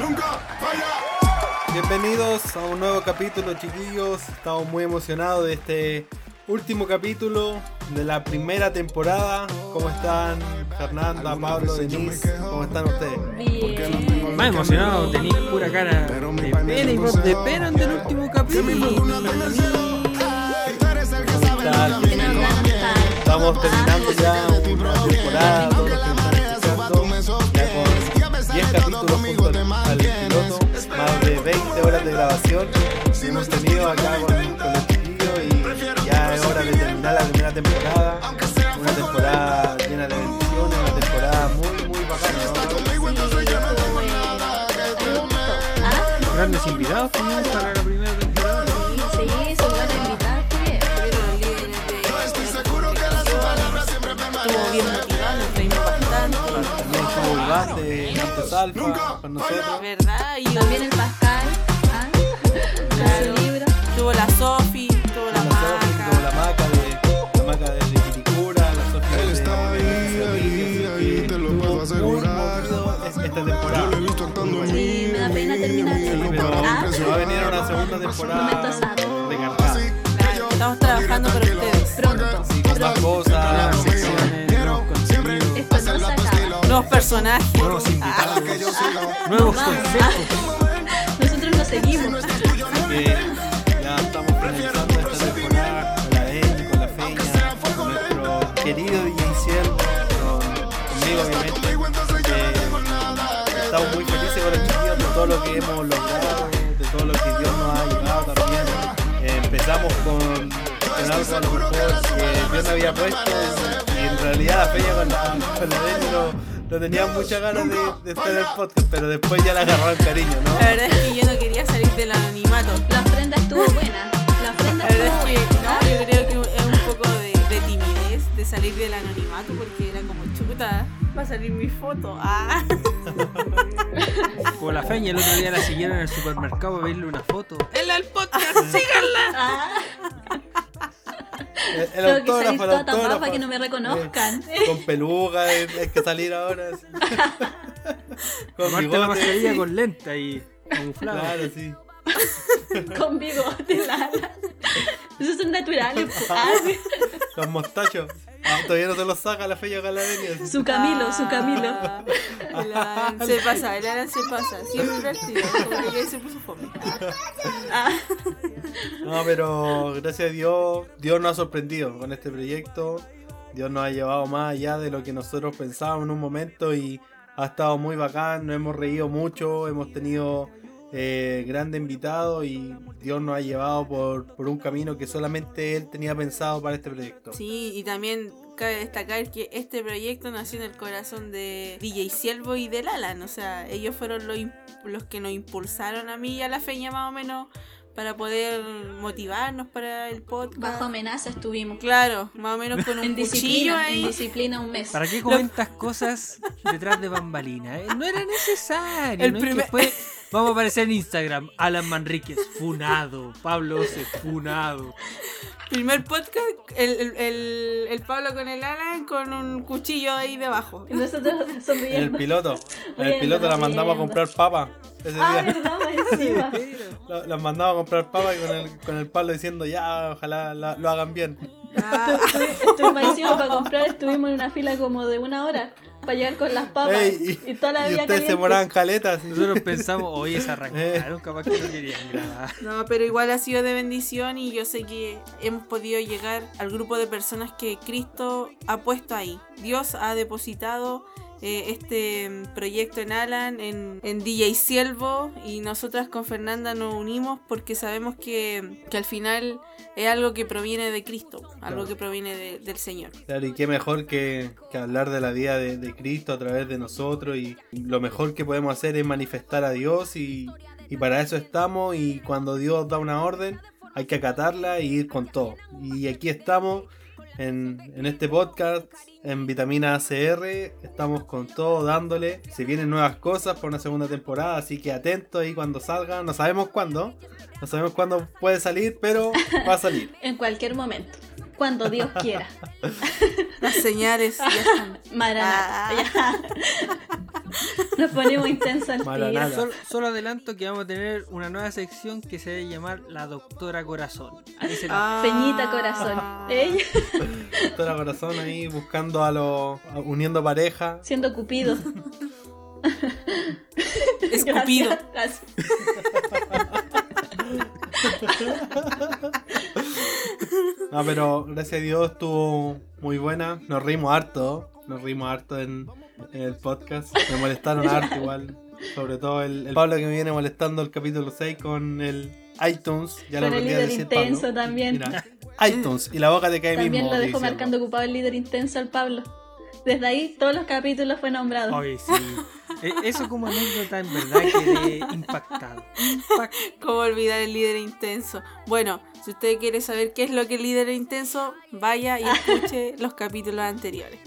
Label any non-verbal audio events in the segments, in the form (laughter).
nunca falla. Bienvenidos a un nuevo capítulo, chiquillos. Estamos muy emocionados de este último capítulo de la primera temporada. ¿Cómo están Fernanda, Pablo, Denise? ¿Cómo están ustedes? Bien. Más emocionado, tenéis pura cara de pena y voz de pena en el último capítulo. ¿Cómo están? Estamos terminando ya una temporada, capítulos junto al, al piloto, más de 20 horas de grabación que hemos tenido acá con, con los chiquillos y ya es hora de terminar la primera temporada, una temporada llena de bendiciones, una temporada muy muy bacana. ¿no? Grandes invitados también para la primera temporada. Sí, son buenos invitados. Estuvieron los líderes de Estuvo bien motivado, nos reímos bastante. También de Alfa con nosotros. ¿Verdad? Y También el Pascal. ¿ah? Claro. Tuvo la Sofi, tuvo la La Sofi, como la Maca. maca de la maca de la Sofi Él de- estaba ahí, de ahí, ahí, así te lo puedo asegurar. es- esta Yo temporada. lo he visto actuando a mí. Sí, me da pena terminar Sí, esto. pero Ah. se va a venir una segunda temporada recargada. Claro, Estamos trabajando para ustedes. Pronto. Sí, con más cosas. Nuevos personajes. nuevos invitados, Ah. nuevos conceptos. Nosotros lo seguimos. que ya estamos finalizando esta temporada con la Emi, con la Feña, con nuestro querido DJ Ciel, con- conmigo obviamente. Eh, estamos muy felices con los chiquillos de todo lo que hemos logrado, de todo lo que Dios nos ha ayudado también. Eh, empezamos con, con algo a lo mejor que Dios me había puesto y en realidad la Feña con la, con la no, no tenía muchas ganas de, de estar en el podcast, pero después ya la agarraron cariño, ¿no? La verdad es que yo no quería salir del anonimato. La ofrenda estuvo buena. La ofrenda La verdad estuvo es que buena. no, yo creo que es un poco de, de timidez de salir del anonimato porque era como chuta, va a salir mi foto. Ah. Como la feña el otro día la siguieron en el supermercado a verle una foto. En el podcast, síganla. Ah, El, el tengo que salir autógrafo, el toda tapada autógrafo. para que no me reconozcan. Eh, con peluca, hay, hay que salir ahora. sí. (laughs) con Tomarte la mascarilla con lenta y camuflada. Claro, sí. (laughs) Con bigote, la. Esos son naturales. Ah, sí. Con mostacho. Ah, (laughs) todavía no se los saca la feña Galadenia. sí. Su Camilo, su Camilo. Ah, el Alan se pasa, el Alan se pasa. Siempre. Como que se puso fome. Ah, No, pero gracias a Dios, Dios nos ha sorprendido con este proyecto. Dios nos ha llevado más allá de lo que nosotros pensábamos en un momento y ha estado muy bacán. Nos hemos reído mucho, hemos tenido eh, grandes invitados y Dios nos ha llevado por, por un camino que solamente Él tenía pensado para este proyecto. Sí, y también cabe destacar que este proyecto nació en el corazón de DJ Siervo y del Alan. O sea, ellos fueron los, los que nos impulsaron a mí y a la feña más o menos para poder motivarnos para el podcast. bajo amenaza estuvimos. Claro, más o menos con un (laughs) En cuchillo disciplina, en ahí. disciplina un mes. ¿Para qué comentas cosas detrás de bambalinas? eh? No era necesario. El ¿no? Es que primer- (laughs) vamos a aparecer en Instagram. Alan Manríquez, funado. Pablo Ose, funado. Primer podcast, el, el, el, el Pablo con el Alan con un cuchillo ahí debajo. Y nosotros En el sonriendo. piloto, el Riendo, piloto la mandamos a comprar papa ese Ah, día. verdad. (laughs) La, la mandamos a comprar papa y con el, con el palo diciendo ya, ojalá la- lo hagan bien. Ah, para comprar, estuvimos en una fila como de una hora para llegar con las papas. Ey, y, toda la y vida ustedes se moraban caletas. Nosotros pensamos, oye, se arrancaron, capaz que no querían grabar. No, pero igual ha sido de bendición y yo sé que hemos podido llegar al grupo de personas que Cristo ha puesto ahí. Dios ha depositado eh, este mm, proyecto en Alan, en, en DJ Siervo y nosotras con Fernanda nos unimos porque sabemos que, que al final es algo que proviene de Cristo, algo Claro. que proviene de- del Señor. Claro, y qué mejor que, que hablar de la vida de, de Cristo a través de nosotros y lo mejor que podemos hacer es manifestar a Dios y, y para eso estamos y cuando Dios da una orden hay que acatarla y ir con todo. Y aquí estamos en, en este podcast, en Vitamina ACR, estamos con todo dándole. Se vienen nuevas cosas por una segunda temporada, así que atentos ahí cuando salga. No sabemos cuándo, no sabemos cuándo puede salir, pero va a salir. (laughs) En cualquier momento. Cuando Dios quiera. Las señales ya están. (laughs) Maranata. Ah. Nos ponemos intensos al Mala tiro. nada. Solo, solo adelanto que vamos a tener una nueva sección que se va a llamar La Doctora Corazón. Ahí se la- Ah. Peñita corazón. Ella Todo el corazón ahí buscando a los. a- uniendo pareja. siendo cupido. (laughs) Escupido. Gracias, gracias. No, (laughs) pero gracias a Dios estuvo muy buena. Nos rimos harto. Nos rimos harto en, en el podcast. Me molestaron harto igual. Sobre todo el, el Pablo que me viene molestando el capítulo 6 con el iTunes. Ya Con lo el aprendí a líder decir intenso Pablo. también. Mira, iTunes y la boca te cae También mismo. lo te dejó dice marcando ocupado el líder intenso al Pablo. Desde ahí todos los capítulos fue nombrado. Oye, sí. E- Eso como anécdota en verdad quedé impactado. Impact- (laughs) ¿Cómo olvidar el líder intenso? Bueno, si usted quiere saber qué es lo que es líder intenso, vaya y escuche (laughs) los capítulos anteriores.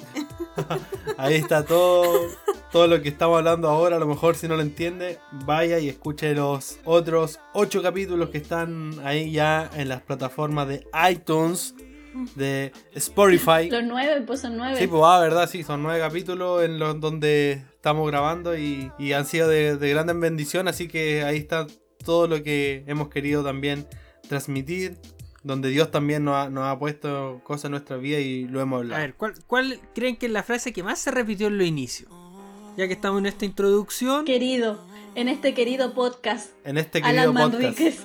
(laughs) Ahí está todo, todo lo que estamos hablando ahora. A lo mejor si no lo entiende, vaya y escuche los otros ocho capítulos que están ahí ya en las plataformas de iTunes, de Spotify. Los nueve, pues son nueve. Sí, pues ah, verdad, sí, son nueve capítulos en los donde estamos grabando y, y han sido de, de gran bendición, así que ahí está todo lo que hemos querido también transmitir, donde Dios también nos ha, nos ha puesto cosas en nuestra vida y lo hemos A hablado. ver, ¿cuál, ¿cuál creen que es la frase que más se repitió en los inicios? Ya que estamos en esta introducción. Querido, en este querido podcast. En este querido Alan podcast. Manríquez.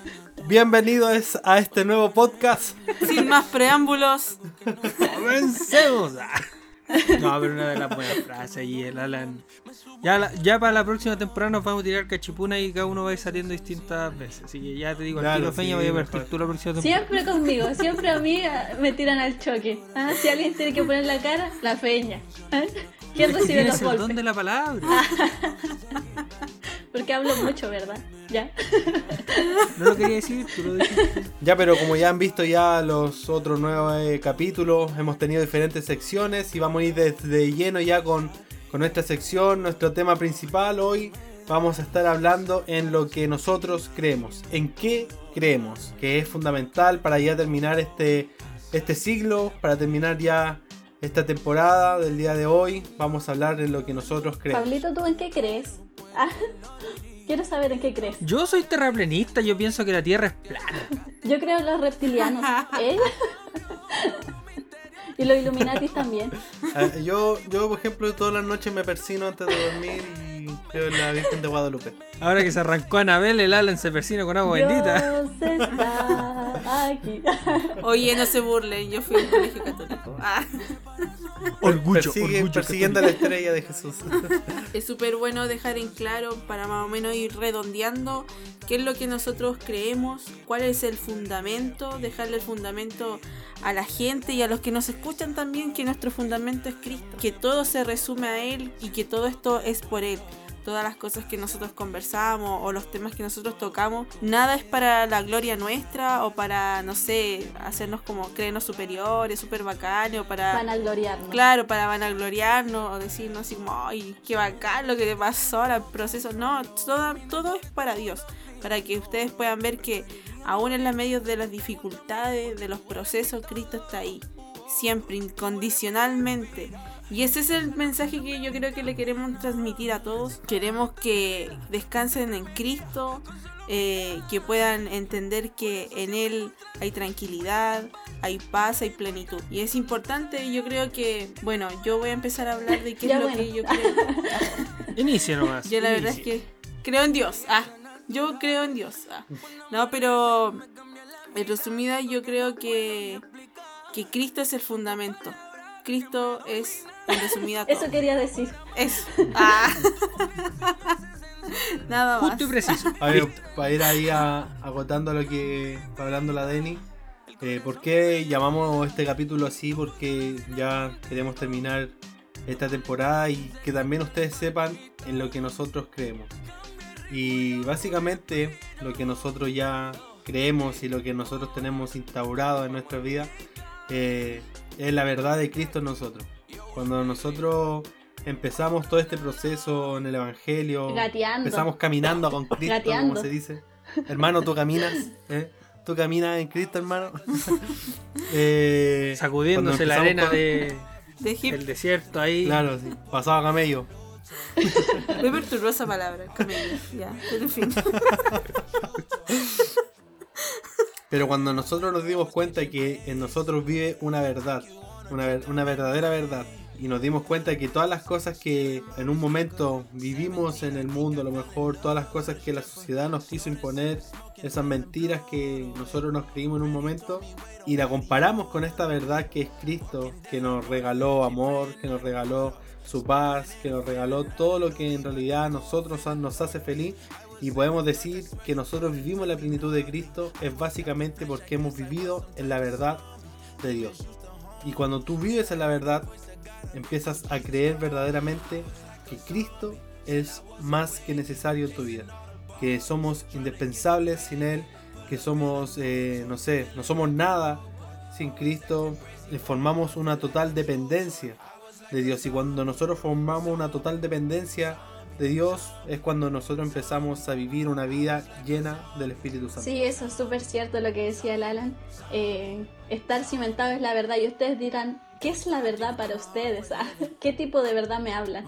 Bienvenidos a este nuevo podcast. Sin más preámbulos, ¡Comencemos! Ah. (laughs) No, pero una de las buenas frases y el Alan. Ya, la- ya para la próxima temporada nos vamos a tirar cachipuna y cada uno va a ir saliendo distintas veces. Así que ya te digo, al Claro, tiro Feña sí, voy a partir tú la próxima temporada. Siempre conmigo, siempre a mí ah, me tiran al choque. Ah, Si alguien tiene que poner la cara, la feña. Ah, (laughs) ¿Quién recibe los golpes? de la palabra. (laughs) Porque hablo mucho, ¿verdad? Ya. No lo quería decir, tú lo dijiste. Ya, pero como ya han visto ya los otros nueve capítulos, hemos tenido diferentes secciones y vamos a ir desde lleno ya con, con nuestra sección, nuestro tema principal. Hoy vamos a estar hablando en lo que nosotros creemos, en qué creemos, que es fundamental para ya terminar este, este siglo, para terminar ya esta temporada del día de hoy. Vamos a hablar en lo que nosotros creemos. Pablito, ¿tú en qué crees? Ah, (laughs) quiero saber en qué crees. Yo soy terraplenista, yo pienso que la Tierra es plana. Yo creo en los reptilianos. ¿Ella? (laughs) y los Illuminatis también. Eh, (laughs) yo, yo, por ejemplo, todas las noches me persino antes de dormir y creo en la Virgen de Guadalupe. Ahora que se arrancó Anabel, el Alan se persina con agua bendita. Dios está aquí. (laughs) oye, no se burlen, yo fui a un colegio católico. Ah, Orgullo, Persigue- orgullo. persiguiendo la estrella de Jesús. (laughs) es súper bueno dejar en claro para más o menos ir redondeando qué es lo que nosotros creemos, cuál es el fundamento, dejarle el fundamento a la gente y a los que nos escuchan también que nuestro fundamento es Cristo, que todo se resume a Él y que todo esto es por Él. Todas las cosas que nosotros conversamos o los temas que nosotros tocamos, nada es para la gloria nuestra o para, no sé, hacernos como creernos superiores, super bacanes o para... Van a gloriarnos. Claro, para vanagloriarnos o decirnos así como, ay, qué bacán lo que te pasó, el proceso. No, todo, todo es para Dios. Para que ustedes puedan ver que aún en la medio de las dificultades, de los procesos, Cristo está ahí. Siempre, incondicionalmente. Y ese es el mensaje que yo creo que le queremos transmitir a todos. Queremos que descansen en Cristo, eh, que puedan entender que en Él hay tranquilidad, hay paz, hay plenitud. Y es importante, yo creo que, bueno, yo voy a empezar a hablar de qué es lo bueno. que yo creo. (laughs) Inicia nomás. Yo la verdad es que creo en Dios. Ah, yo creo en Dios. Ah. No, pero en resumida yo creo que, que Cristo es el fundamento. Cristo es en resumida todo. Eso quería decir. Eso. Ah. (laughs) Nada más. Justo y preciso. A ver, para ir ahí a- agotando lo que está hablando la Deni. eh, ¿Por qué llamamos este capítulo así? Porque ya queremos terminar esta temporada y que también ustedes sepan en lo que nosotros creemos. Y básicamente lo que nosotros ya creemos y lo que nosotros tenemos instaurado en nuestra vida eh, es la verdad de Cristo en nosotros. Cuando nosotros empezamos todo este proceso en el Evangelio, Gateando. empezamos caminando con Cristo, Gateando. como se dice. Hermano, tú caminas, (laughs) ¿eh? Tú caminas en Cristo, hermano. (laughs) Eh, Sacudiéndose la arena con- de, (laughs) De Egipto. del desierto ahí. Claro, sí. Pasaba camello. Me perturbó esa palabra, camello. Ya, pero en fin. Pero cuando nosotros nos dimos cuenta que en nosotros vive una verdad, una, ver- una verdadera verdad, y nos dimos cuenta que todas las cosas que en un momento vivimos en el mundo, a lo mejor todas las cosas que la sociedad nos quiso imponer, esas mentiras que nosotros nos creímos en un momento, y la comparamos con esta verdad que es Cristo, que nos regaló amor, que nos regaló su paz, que nos regaló todo lo que en realidad a nosotros nos hace feliz, y podemos decir que nosotros vivimos la plenitud de Cristo es básicamente porque hemos vivido en la verdad de Dios. Y cuando tú vives en la verdad, empiezas a creer verdaderamente que Cristo es más que necesario en tu vida. Que somos indispensables sin Él, que somos, eh, no sé, no somos nada sin Cristo. Formamos una total dependencia de Dios. Y cuando nosotros formamos una total dependencia de Dios, es cuando nosotros empezamos a vivir una vida llena del Espíritu Santo. Sí, eso es súper cierto lo que decía el Alan. Eh, estar cimentado es la verdad y ustedes dirán, ¿qué es la verdad para ustedes? Ah, (laughs) ¿Qué tipo de verdad me hablan?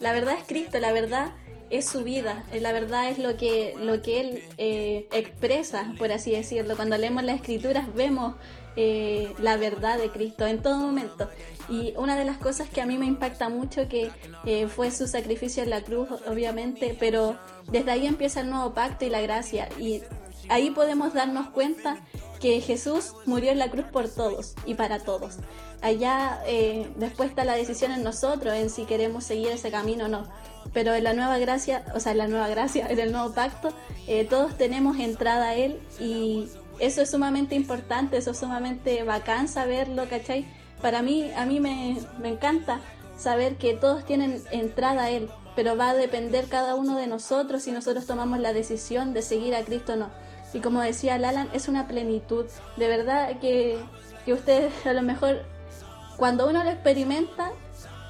La verdad es Cristo, la verdad es su vida, eh, la verdad es lo que, lo que Él eh, expresa, por así decirlo. Cuando leemos las escrituras vemos eh, la verdad de Cristo en todo momento. Y una de las cosas que a mí me impacta mucho que eh, fue su sacrificio en la cruz, obviamente, pero desde ahí empieza el nuevo pacto y la gracia. Y ahí podemos darnos cuenta que Jesús murió en la cruz por todos y para todos. Allá eh, después está la decisión en nosotros, en si queremos seguir ese camino o no. Pero en la nueva gracia, o sea, en la nueva gracia, (laughs) en el nuevo pacto, eh, todos tenemos entrada a Él y eso es sumamente importante, eso es sumamente bacán saberlo, ¿cachai? Para mí, a mí me, me encanta saber que todos tienen entrada a Él, pero va a depender cada uno de nosotros si nosotros tomamos la decisión de seguir a Cristo o no. Y como decía Lalan, es una plenitud. De verdad que, que ustedes a lo mejor, cuando uno lo experimenta,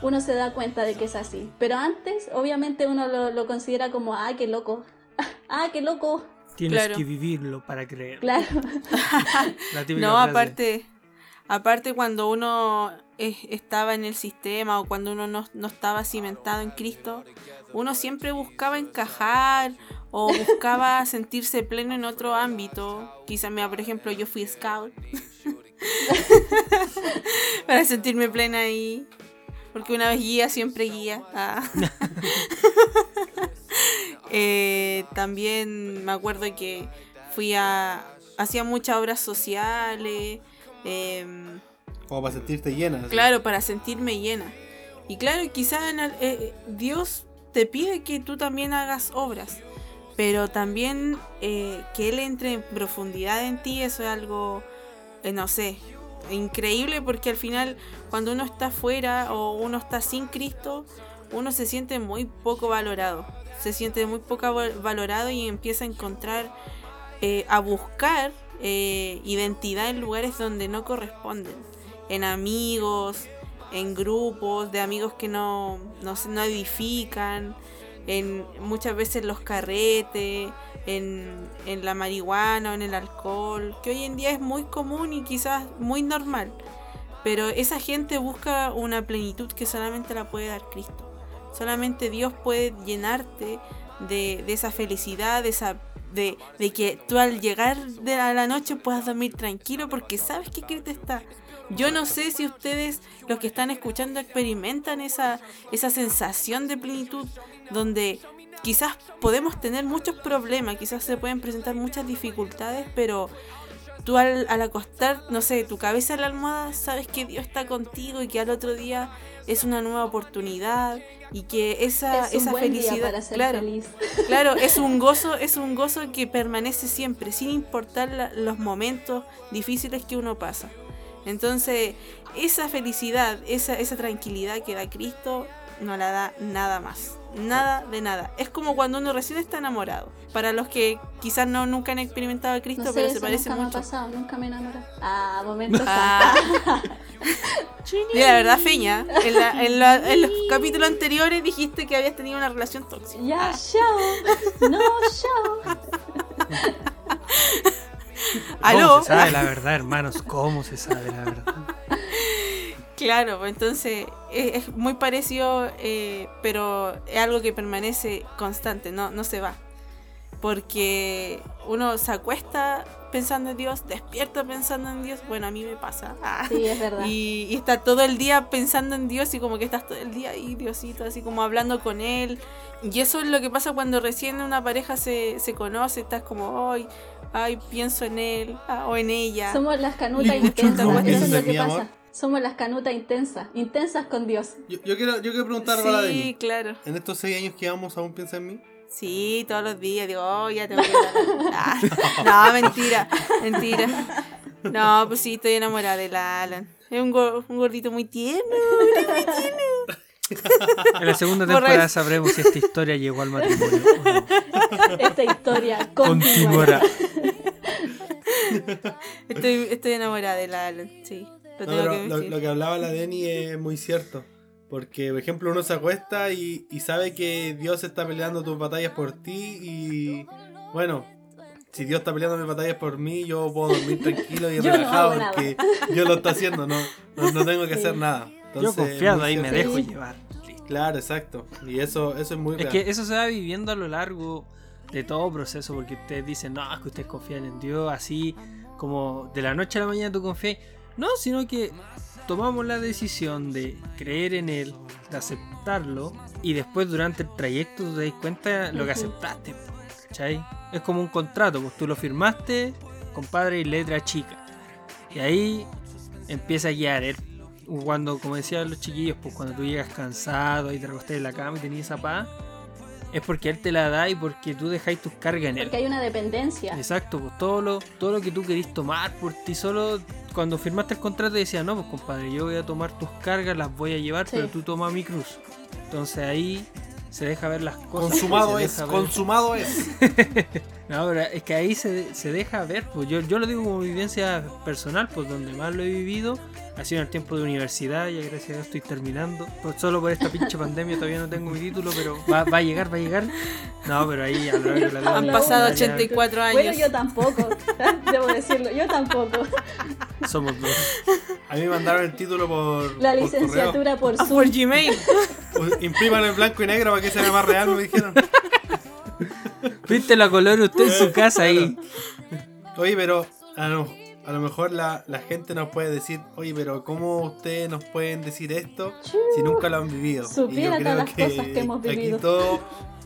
uno se da cuenta de que es así. Pero antes, obviamente, uno lo, lo considera como, ah, qué loco. (laughs) ah, qué loco. Tienes Claro. que vivirlo para creer. Claro. (laughs) No, frase. aparte, aparte cuando uno es- estaba en el sistema o cuando uno no, no estaba cimentado en Cristo, uno siempre buscaba encajar o buscaba (laughs) sentirse pleno en otro ámbito. Quizá, mira, por ejemplo, yo fui scout (laughs) para sentirme plena ahí. Porque una vez guía, siempre guía. Ah. (laughs) Eh, también me acuerdo que fui a... Hacía muchas obras sociales. em, Como para sentirte llena. Claro, para sentirme llena. Y claro, quizá en el- eh, Dios te pide que tú también hagas obras, pero también eh, que Él entre en profundidad en ti, eso es algo, eh, no sé, increíble porque al final cuando uno está fuera o uno está sin Cristo, uno se siente muy poco valorado, se siente muy poco val- valorado y empieza a encontrar, eh, a buscar eh, identidad en lugares donde no corresponden en amigos, en grupos de amigos que no, no, no edifican, en muchas veces los carretes, en, en la marihuana en el alcohol, que hoy en día es muy común y quizás muy normal. Pero esa gente busca una plenitud que solamente la puede dar Cristo. Solamente Dios puede llenarte de, de esa felicidad, de esa de, de que tú al llegar de a la noche puedas dormir tranquilo porque sabes que Cristo está. Yo no sé si ustedes, los que están escuchando, experimentan esa, esa sensación de plenitud donde quizás podemos tener muchos problemas, quizás se pueden presentar muchas dificultades, pero tú al, al acostar, no sé, tu cabeza en la almohada, sabes que Dios está contigo y que al otro día es una nueva oportunidad y que esa, es un esa felicidad, para ser claro, feliz. (laughs) Claro, es un gozo, es un gozo que permanece siempre, sin importar la- los momentos difíciles que uno pasa. Entonces, esa felicidad, esa, esa tranquilidad que da Cristo, no la da nada más. Nada de nada. Es como cuando uno recién está enamorado. Para los que quizás no nunca han experimentado a Cristo, No sé, pero se parece nunca me ha mucho. pasado, nunca me enamoré. Ah, momentos (laughs) Ah. Mira, la verdad, Feña, en, la- en la- en los capítulos anteriores dijiste que habías tenido una relación tóxica. Ya, chao. No. ¿Aló? ¿Cómo se sabe la verdad, hermanos? ¿Cómo se sabe la verdad? Claro, pues entonces es, es muy parecido, eh, pero es algo que permanece constante, no, no se va. Porque uno se acuesta pensando en Dios, despierta pensando en Dios. Bueno, a mí me pasa. Ah. Sí, es verdad. Y, y está todo el día pensando en Dios y como que estás todo el día ahí, Diosito, así como hablando con Él. Y eso es lo que pasa cuando recién una pareja se, se conoce, estás como, ay, ay, pienso en Él ah, o en ella. Somos las canutas intensas, eso es lo que amor. pasa. Somos las canutas intensas, intensas con Dios. Yo, yo quiero, yo quiero preguntar algo a la Sí, Deni. claro. En estos seis años que vamos, ¿aún piensa en mí? Sí, todos los días digo, oh, ya tengo que ir a la- (laughs) No, mentira, mentira. No, pues sí, estoy enamorada del Alan. Es un, go- un gordito muy tierno. (laughs) En la segunda temporada sabremos si esta historia llegó al matrimonio o no. Esta historia continuará. Estoy, estoy enamorada del Alan, sí. Lo tengo que lo, decir. lo que hablaba la Deni es muy cierto. Porque, por ejemplo, uno se acuesta y, y sabe que Dios está peleando tus batallas por ti y, bueno, si Dios está peleando mis batallas por mí, yo puedo dormir tranquilo y (laughs) Yo no relajado porque Dios lo está haciendo, no, no, no tengo que Sí. hacer nada. Yo Entonces, confiado ahí me dejo Sí. llevar. Claro, exacto. Y eso, eso es muy Es real. que eso se va viviendo a lo largo de todo proceso, porque ustedes dicen, no, es que ustedes confían en Dios, así como de la noche a la mañana tú confías. No, sino que tomamos la decisión de creer en Él, de aceptarlo, y después durante el trayecto te das cuenta lo que aceptaste. ¿Cachai? Es como un contrato, pues tú lo firmaste, compadre, y letra chica. Y ahí empieza a guiar él. Cuando, como decían los chiquillos, pues cuando tú llegas cansado y te recostas en la cama y tenías esa paz, es porque él te la da y porque tú dejáis tus cargas en él. Porque hay una dependencia. Exacto, pues todo lo, todo lo que tú querís tomar por ti solo, cuando firmaste el contrato decía, no, pues compadre, yo voy a tomar tus cargas, las voy a llevar, Sí. pero tú toma mi cruz. Entonces ahí se deja ver las cosas. Consumado es, ver- consumado es. (laughs) no, pero es que ahí se, se deja ver, pues yo, yo lo digo como vivencia personal, pues donde más lo he vivido ha sido en el tiempo de universidad, ya gracias a Dios estoy terminando. Pues solo por esta pinche pandemia todavía no tengo mi título, pero va, va a llegar, va a llegar. No, pero ahí a lo largo de la vida Han pasado ya- 84 años. Bueno, yo tampoco, (laughs) debo decirlo, yo tampoco. Somos dos. A mí me mandaron el título por, La por licenciatura por Ah, Zoom. por Gmail. (laughs) correo. Imprímalo en blanco y negro para que se vea más real, me dijeron. Viste la color usted en su casa ahí. Oye, pero a lo, a lo mejor la, la gente nos puede decir, oye, pero ¿cómo ustedes nos pueden decir esto si nunca lo han vivido? Supiera todas las cosas que hemos vivido. Aquí todos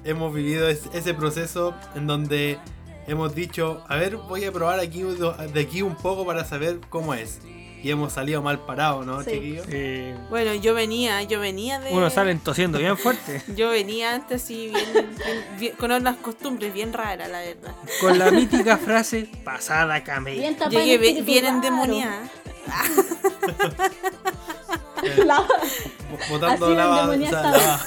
hemos vivido es- ese proceso en donde hemos dicho, a ver, voy a probar aquí de aquí un poco para saber cómo es. Y hemos salido mal parados, ¿no, Sí. chiquillos? Eh, Bueno, yo venía, yo venía de. uno sale tosiendo bien fuerte. (laughs) Yo venía antes así, bien, bien- bien- con unas costumbres bien raras, la verdad. Con la mítica frase pasada. Bien en Llegué bien raro. endemoniada. (laughs) La- Botando lava, (laughs) lava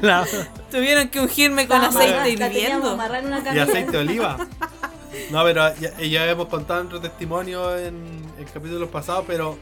La- Tuvieron que ungirme con Estaba aceite hirviendo. amarrada en una y aceite de oliva. No, pero ya, hemos contado nuestro testimonio en, en capítulos pasados, pero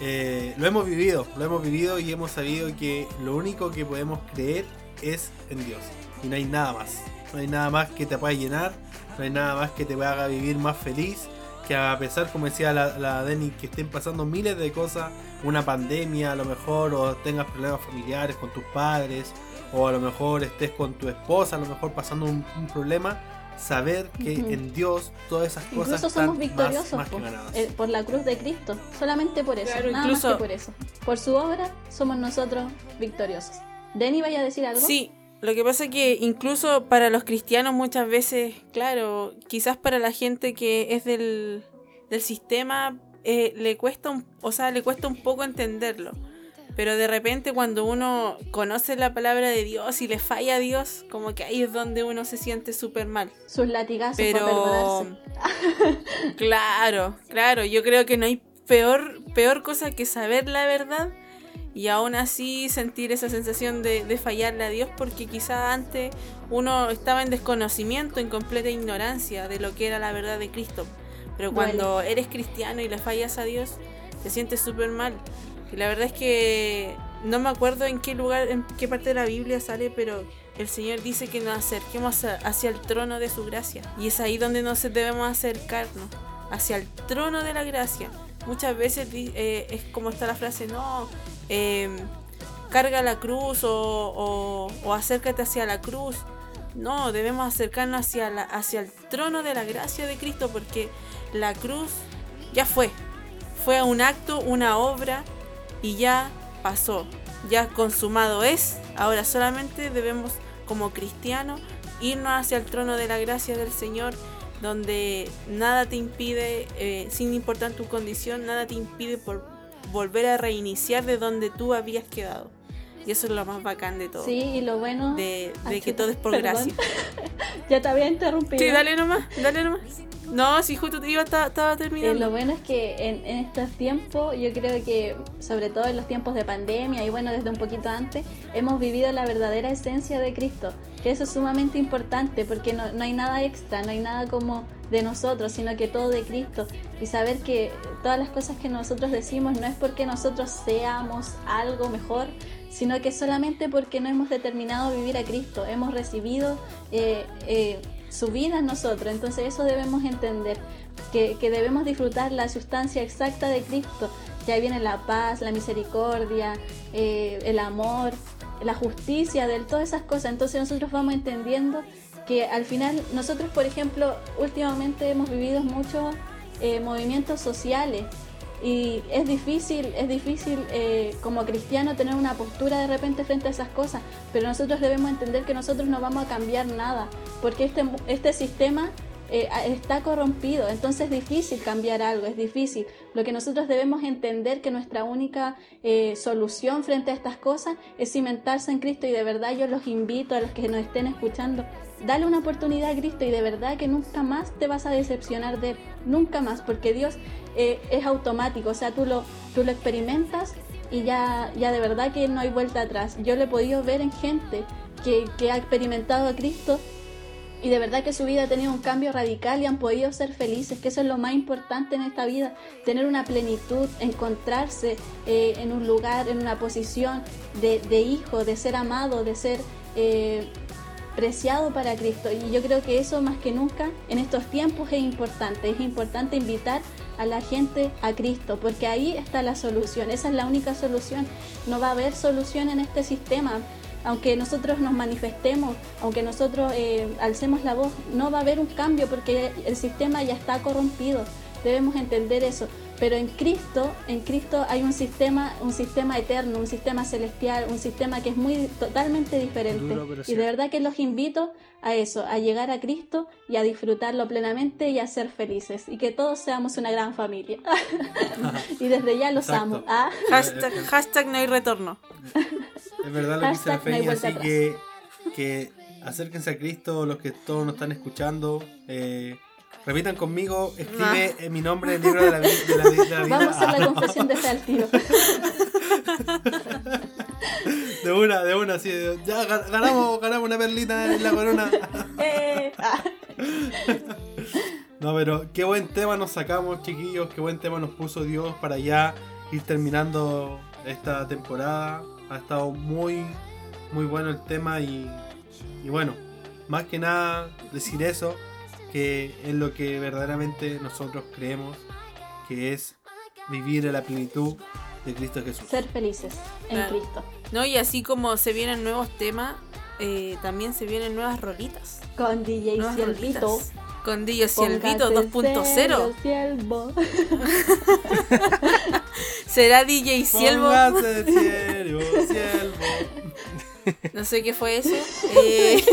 eh, lo hemos vivido, lo hemos vivido y hemos sabido que lo único que podemos creer es en Dios. Y no hay nada más. No hay nada más que te pueda llenar, no hay nada más que te haga vivir más feliz. Que a pesar, como decía la, la que estén pasando miles de cosas, una pandemia a lo mejor, o tengas problemas familiares con tus padres, o a lo mejor estés con tu esposa, a lo mejor pasando un problema, saber que en Dios todas esas cosas Incluso están somos victoriosos más, más eh, por la cruz de Cristo. Solamente por eso. Claro, nada incluso- más que por eso. Por su obra somos nosotros victoriosos. ¿Denny vaya a decir algo? Sí, lo que pasa es que incluso para los cristianos muchas veces, claro, quizás para la gente que es del, del sistema eh, le cuesta un, o sea, le cuesta un poco entenderlo. Pero de repente cuando uno conoce la palabra de Dios y le falla a Dios, como que ahí es donde uno se siente súper mal. Sus latigazos Pero (laughs) claro, claro, yo creo que no hay peor, peor cosa que saber la verdad y aún así sentir esa sensación de, de fallarle a Dios porque quizá antes uno estaba en desconocimiento, en completa ignorancia de lo que era la verdad de Cristo. Pero Duele. cuando eres cristiano y le fallas a Dios, te sientes súper mal. La verdad es que no me acuerdo en qué lugar, en qué parte de la Biblia sale, pero el Señor dice que nos acerquemos hacia el trono de su gracia. Y es ahí donde nos debemos acercarnos, hacia el trono de la gracia, muchas veces eh, es como está la frase, no, em, carga la cruz o, o- o acércate hacia la cruz. No, debemos acercarnos hacia, la, hacia el trono de la gracia de Cristo porque la cruz ya fue. Fue un acto, una obra y ya pasó. Ya consumado es. Ahora solamente debemos como cristianos irnos hacia el trono de la gracia del Señor donde nada te impide, eh, sin importar tu condición, nada te impide por volver a reiniciar de donde tú habías quedado. Y eso es lo más bacán de todo. Sí, y lo bueno. De, de que todo es por perdón. gracia. (laughs) ya te había interrumpido. Sí, dale nomás, dale nomás. No, si justo te iba, estaba, estaba Eh, terminando. lo bueno es que en, en estos tiempos, yo creo que sobre todo en los tiempos de pandemia y bueno, desde un poquito antes, hemos vivido la verdadera esencia de Cristo. Que eso es sumamente importante porque no, no hay nada extra, no hay nada como de nosotros, sino que todo de Cristo. Y saber que todas las cosas que nosotros decimos no es porque nosotros seamos algo mejor, sino que solamente porque no hemos determinado vivir a Cristo, hemos recibido eh, eh, su vida en nosotros. Entonces eso debemos entender, que, que debemos disfrutar la sustancia exacta de Cristo. Ya viene la paz, la misericordia, eh, el amor, la justicia, de todas esas cosas. Entonces nosotros vamos entendiendo que al final nosotros, por ejemplo, últimamente hemos vivido muchos eh, movimientos sociales y es difícil, es difícil eh, como cristiano tener una postura de repente frente a esas cosas, pero nosotros debemos entender que nosotros no vamos a cambiar nada, porque este, este sistema eh, está corrompido, entonces es difícil cambiar algo, es difícil. Lo que nosotros debemos entender que nuestra única eh, solución frente a estas cosas es cimentarse en Cristo y de verdad yo los invito a los que nos estén escuchando, dale una oportunidad a Cristo y de verdad que nunca más te vas a decepcionar de él, nunca más, porque Dios eh, es automático, o sea, tú lo, tú lo experimentas y ya, ya de verdad que no hay vuelta atrás. Yo lo he podido ver en gente que, que ha experimentado a Cristo y de verdad que su vida ha tenido un cambio radical y han podido ser felices, que eso es lo más importante en esta vida, tener una plenitud, encontrarse eh, en un lugar, en una posición de, hijo, de ser amado, de ser eh, preciado para Cristo. Y yo creo que eso más que nunca en estos tiempos es importante, es importante invitar a la gente a Cristo, porque ahí está la solución, esa es la única solución, no va a haber solución en este sistema aunque nosotros nos manifestemos, aunque nosotros eh, alcemos la voz, no va a haber un cambio porque el sistema ya está corrompido. Debemos entender eso. Pero en Cristo, en Cristo hay un sistema, un sistema eterno, un sistema celestial, un sistema que es muy totalmente diferente. Duro, y de verdad que los invito a eso, a llegar a Cristo y a disfrutarlo plenamente y a ser felices. Y que todos seamos una gran familia. (laughs) y desde ya los Exacto. amo. Ah, Hashtag, hashtag no hay retorno. Es verdad lo que dice la Hashtag no así que, que acérquense a Cristo, los que todos nos están escuchando. eh, repitan conmigo, escribe en mi nombre en el libro de la, vi- de la, vi- de la vida. vamos a hacer Ah, la no. (laughs) confesión de fe al tiro. De una, de una, de- Ya ga- ganamos, ganamos una perlita en la corona. Eh, ah. No, pero qué buen tema nos sacamos, chiquillos. Qué buen tema nos puso Dios para ya ir terminando esta temporada. Ha estado muy, muy bueno el tema y, y bueno, más que nada decir eso, que es lo que verdaderamente nosotros creemos que es vivir en la plenitud de Cristo Jesús. ser felices en Claro. Cristo. ¿No? Y así como se vienen nuevos temas, eh, también se vienen nuevas rolitas. Con DJ Nuevas Cielvito. rolitas. Con DJ Cielvito Póngase 2.0. serio, Cielvo. (laughs) ¿Será DJ Cielvo? Siervo. (laughs) No sé qué fue eso. (laughs) Eh,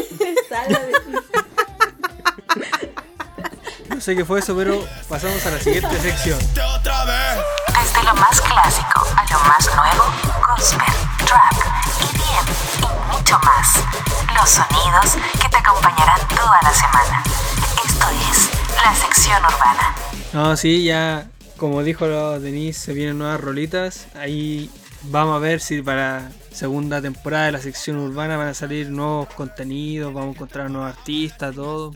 sé qué fue eso, pero pasamos a la siguiente sección. Desde lo más clásico a lo más nuevo, gospel, trap, EDM y mucho más. Los sonidos que te acompañarán toda la semana. Esto es la sección urbana. No, sí, ya como dijo Denise, se vienen nuevas rolitas. Ahí vamos a ver si para segunda temporada de la sección urbana van a salir nuevos contenidos, vamos a encontrar nuevos artistas, todo.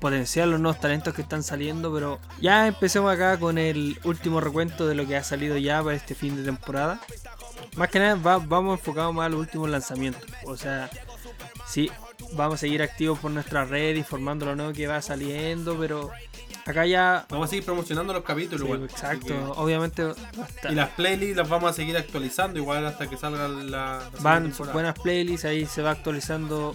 Potenciar los nuevos talentos que están saliendo, pero ya empecemos acá con el último recuento de lo que ha salido ya para este fin de temporada. Más que nada va- vamos enfocados más a los últimos lanzamientos. O sea, sí, vamos a seguir activos por nuestra red, informando lo nuevo que va saliendo, pero Acá ya. Vamos a seguir promocionando los capítulos, Sí, igual. exacto. Obviamente Y las playlists las vamos a seguir actualizando igual hasta que salga la. la van buenas playlists, ahí se va actualizando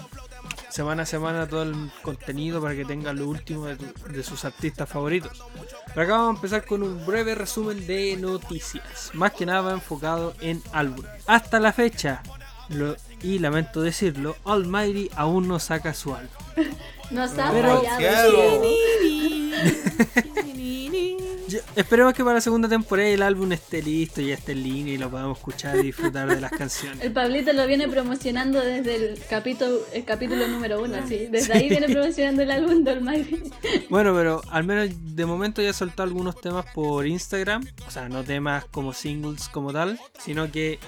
semana a semana todo el contenido para que tengan lo último de, tu- de sus artistas favoritos. Pero acá vamos a empezar con un breve resumen de noticias, más que nada va enfocado en álbum. Hasta la fecha, lo- y lamento decirlo, Almighty aún no saca su álbum. (laughs) Nos ha Pero-. (laughs) Esperemos que para la segunda temporada el álbum esté listo, ya esté en línea y lo podamos escuchar y disfrutar de las (laughs) canciones. El Pablito lo viene promocionando desde el capítulo, el capítulo número uno, sí. Desde ahí viene (laughs) promocionando el álbum de Almighty. Bueno, pero al menos de momento ya soltó algunos temas por Instagram. O sea, no temas como singles como tal, sino que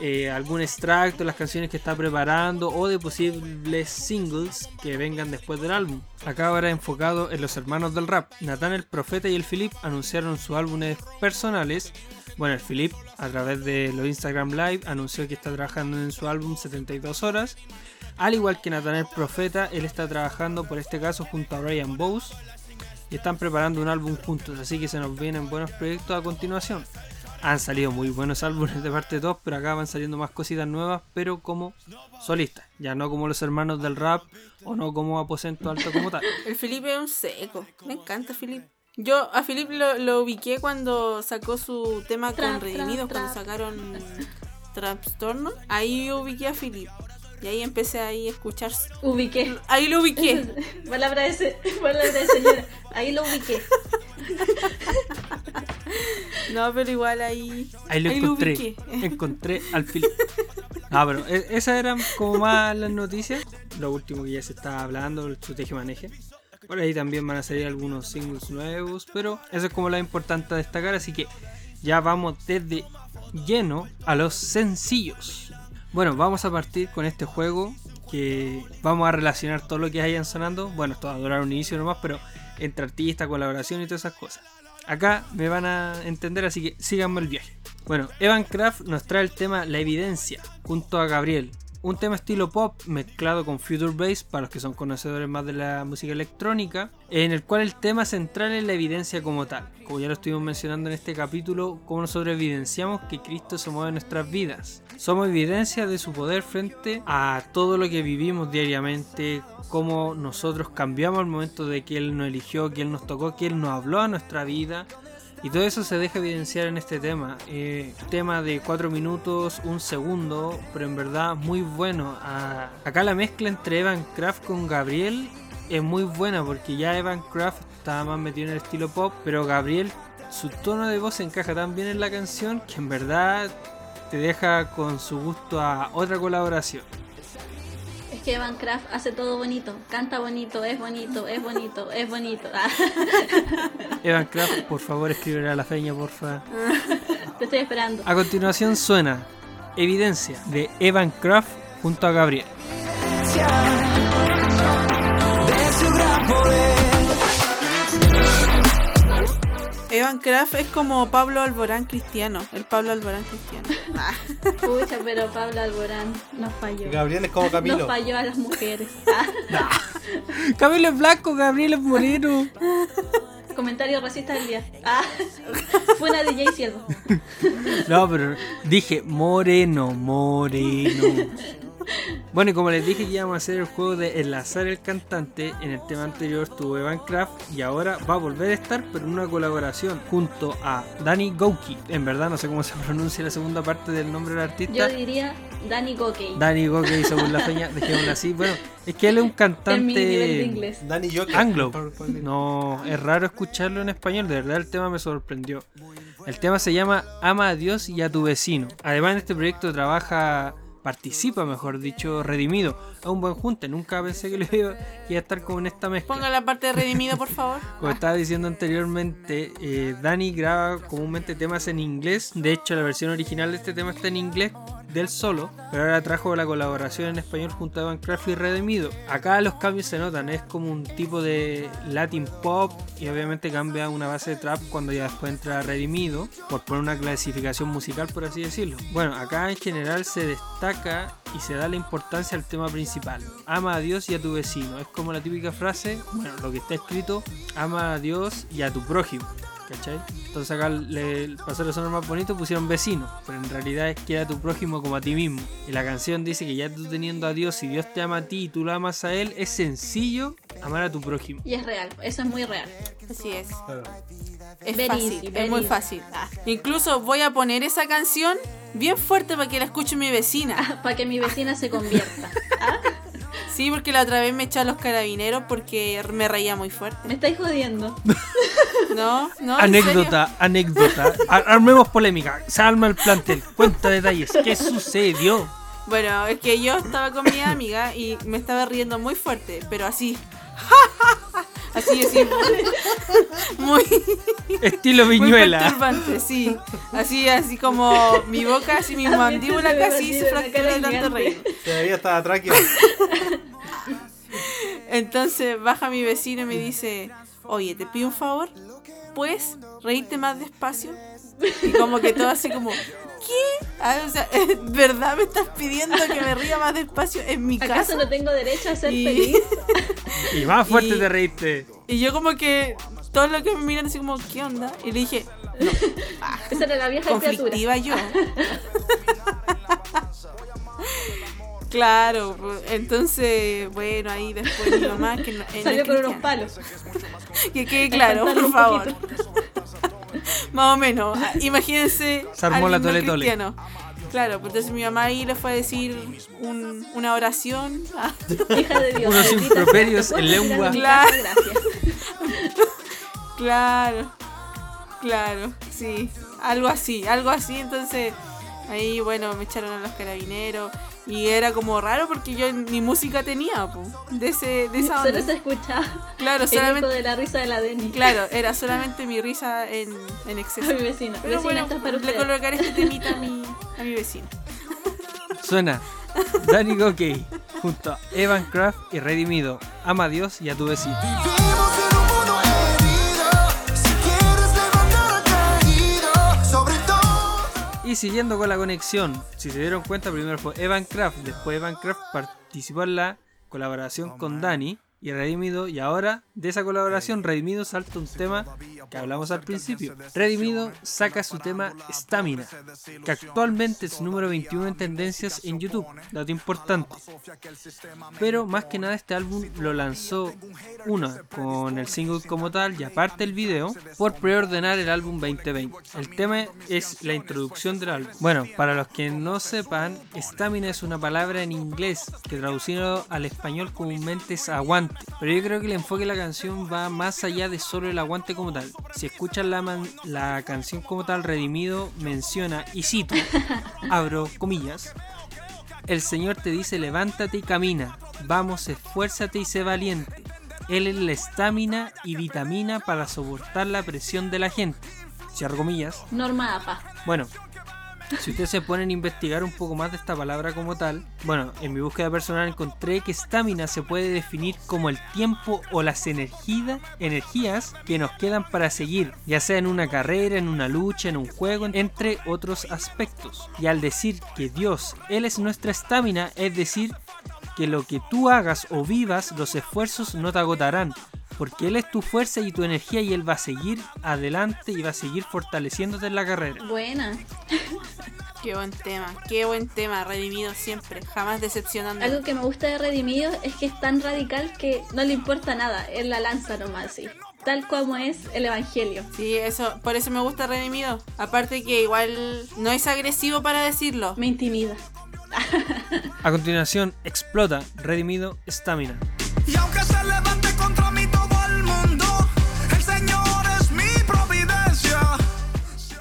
eh, algún extracto de las canciones que está preparando o de posibles singles que vengan después del álbum. Acá ahora enfocado en los hermanos del rap. Nathan el Profeta y el Philip anunciaron sus álbumes personales. Bueno, el Philip a través de los Instagram Live anunció que está trabajando en su álbum 72 horas. Al igual que Nathan el Profeta, él está trabajando por este caso junto a Ryan Bowes y están preparando un álbum juntos, así que se nos vienen buenos proyectos a continuación. Han salido muy buenos álbumes de parte de todos, pero acá van saliendo más cositas nuevas, pero como solistas, ya no como los hermanos del rap o no como aposento alto como tal. El Felipe es un seco. Me encanta Felipe. Yo a Felipe lo, lo ubiqué cuando sacó su tema Trap, con Redimidos, cuando sacaron Trastorno. Ahí ubiqué a Felipe. Y ahí empecé ahí a escuchar. Ubiqué. Ahí lo ubiqué. (laughs) palabra, de se- palabra de señora. Ahí lo ubiqué. (laughs) No, pero igual ahí. Ahí lo ahí encontré, (laughs) encontré al Philip. Ah, pero e- esas eran como más las noticias, lo último que ya se está hablando, el teje maneje. Por ahí también van a salir algunos singles nuevos, pero eso es como lo importante a destacar, así que ya vamos desde lleno a los sencillos. Bueno, vamos a partir con este juego que vamos a relacionar todo lo que hayan sonando. Bueno, esto va a durar un inicio nomás, pero entre artista, colaboración y todas esas cosas. Acá me van a entender, así que síganme el viaje. Bueno, Evan Kraft nos trae el tema La Evidencia, junto a Gabriel. Un tema estilo pop mezclado con future bass para los que son conocedores más de la música electrónica, en el cual el tema central es la evidencia como tal. Como ya lo estuvimos mencionando en este capítulo, cómo nosotros evidenciamos que Cristo se mueve en nuestras vidas. Somos evidencia de su poder frente a todo lo que vivimos diariamente, cómo nosotros cambiamos al momento de que Él nos eligió, que Él nos tocó, que Él nos habló a nuestra vida. Y todo eso se deja evidenciar en este tema. Eh, tema de 4 minutos, un segundo, pero en verdad muy bueno. Ah, acá la mezcla entre Evan Kraft con Gabriel es muy buena porque ya Evan Kraft estaba más metido en el estilo pop, pero Gabriel, su tono de voz encaja tan bien en la canción que en verdad te deja con su gusto a otra colaboración. Que Evan Kraft hace todo bonito. Canta bonito, es bonito, es bonito, es bonito. Ah, (laughs) Evan Kraft, por favor, escríbele a la feña, porfa. te estoy esperando. A continuación suena Evidencia de Evan Kraft junto a Gabriel. Evan Kraft es como Pablo Alborán cristiano. El Pablo Alborán cristiano. (laughs) Ah. Pucha, pero Pablo Alborán nos falló. Gabriel es como Nos Camilo. falló a las mujeres. (laughs) Ah, Camilo es blanco, Gabriel es moreno. comentario racista del día. Ah, (laughs) fue una DJ Siervo. No, pero dije moreno, moreno. Bueno, y como les dije que íbamos a hacer el juego de enlazar el cantante, en el tema anterior estuvo Evan Kraft y ahora va a volver a estar, pero en una colaboración junto a Danny Gouki. En verdad no sé cómo se (laughs) pronuncia la segunda parte del nombre del Yo artista. diría Danny Gokey. Danny Gouki, según la feña, dejémoslo así. Bueno, es que él es un en mi nivel de cantante Joker. anglo. No, es raro escucharlo en español, de verdad el tema me sorprendió. El tema se llama Ama a Dios y a tu vecino. Además en este proyecto trabaja, participa mejor dicho, Redimido. Es un buen junte, nunca pensé que le iba, que iba a estar como en esta mezcla. Ponga la parte de redimido, por favor. (laughs) Como estaba diciendo anteriormente, eh, Dani graba comúnmente temas en inglés. De hecho, la versión original de este tema está en inglés. del solo, pero ahora trajo la colaboración en español junto a Evan Craft y Redimido. Acá los cambios se notan, es como un tipo de Latin pop y obviamente cambia una base de trap cuando ya después entra Redimido, por poner una clasificación musical por así decirlo. Bueno, acá en general se destaca y se da la importancia al tema principal. Ama a Dios y a tu vecino. Es como la típica frase, bueno, lo que está escrito, ama a Dios y a tu prójimo. ¿Cachai? Entonces acá le pasó el sonar más bonito, pusieron vecino, pero en realidad es que a tu prójimo como a ti mismo. Y la canción dice que ya tú teniendo a Dios y Dios te ama a ti y tú lo amas a Él, es sencillo amar a tu prójimo. Y es real, eso es muy real. Así es. Es Very fácil, easy, es muy easy. fácil. Ah, Incluso voy a poner esa canción bien fuerte para que la escuche mi vecina. (laughs) Para que mi vecina se convierta. Sí, porque la otra vez me echó a los carabineros porque me reía muy fuerte. Me estáis jodiendo. (laughs) No, no. Anécdota, anécdota. Ar- Armemos polémica. Se arma el plantel. Cuenta detalles. ¿Qué sucedió? Bueno, es que yo estaba con mi amiga y me estaba riendo muy fuerte, pero así. Así, así. Muy, Estilo muy viñuela. perturbante, sí. Así, así como mi boca, así mi mandíbula casi se fracturó de tanto reír. Todavía estaba tráqueo. Entonces baja mi vecino y me dice, oye, te pido un favor, ¿puedes reírte más despacio? Y como que todo así como, ¿qué? Ah, o sea, (laughs) ¿verdad me estás pidiendo que me ría más despacio en mi ¿Acaso casa? no tengo derecho a ser Y- feliz? (laughs) Y más fuerte Y- te reíste. Y yo como que, todos los que me miran así como, ¿qué onda? Y le dije, (laughs) Esa era la vieja criatura. conflictiva yo. Claro, pues, entonces, bueno, ahí después mi mamá que no, no Salió con unos palos. Que quede claro, por favor. (laughs) Más o menos. Ah, Imagínense. Se armó la tole tole. Claro, pues entonces mi mamá ahí le fue a decir un- una oración. Ah, Hija de Dios. Unos improperios ¿te puedo en lengua. Gracias. claro, claro, sí. Algo así, algo así. Entonces ahí, bueno, me echaron a los carabineros. Y era como raro porque yo ni música tenía, po, de, ese, de esa Solo onda. se escucha Claro, el eco solamente. de la risa de la Denny. Claro, era (laughs) solamente mi risa en, en A exceso. mi vecino. Pero Vecina, bueno, para le colocaré este (laughs) temita a mi, a mi vecino. Suena Danny Gokey junto a Evan Craft y Redimido. Ama a Dios y a tu vecino. Y siguiendo con la conexión, si se dieron cuenta, primero fue Evan Craft, después Evan Craft participó en la colaboración con Dani y Redimido, y ahora de esa colaboración Redimido salta un tema que hablamos al principio. Redimido saca su tema Stamina, que actualmente es número 21 en tendencias en YouTube, dato importante. Pero más que nada este álbum lo lanzó uno con el single como tal y aparte el video por preordenar el álbum 2020. El tema es la introducción del álbum. Bueno, para los que no sepan, estamina es una palabra en inglés que traducido al español comúnmente es aguante. Pero yo creo que el enfoque de la canción va más allá de solo el aguante como tal. Si escuchan la, man- la canción como tal, Redimido menciona, y cito, (laughs) abro comillas, el Señor te dice levántate y camina, vamos, esfuérzate y sé valiente. Él es la estamina y vitamina para soportar la presión de la gente. Cierro comillas. Norma APA. Bueno, si ustedes se ponen a investigar un poco más de esta palabra como tal, bueno, en mi búsqueda personal encontré que estamina se puede definir como el tiempo o las energía- energías que nos quedan para seguir, ya sea en una carrera, en una lucha, en un juego, entre otros aspectos. Y al decir que Dios, Él es nuestra estamina, es decir, que lo que tú hagas o vivas, los esfuerzos no te agotarán, porque Él es tu fuerza y tu energía y Él va a seguir adelante y va a seguir fortaleciéndote en la carrera. Buena. Qué buen tema, qué buen tema, redimido siempre, jamás decepcionando. Algo que me gusta de Redimido es que es tan radical que no le importa nada. Él la lanza nomás, sí. Tal como es el evangelio. Sí, eso, por eso me gusta redimido. Aparte que igual no es agresivo para decirlo. Me intimida. A continuación, explota, redimido, estamina.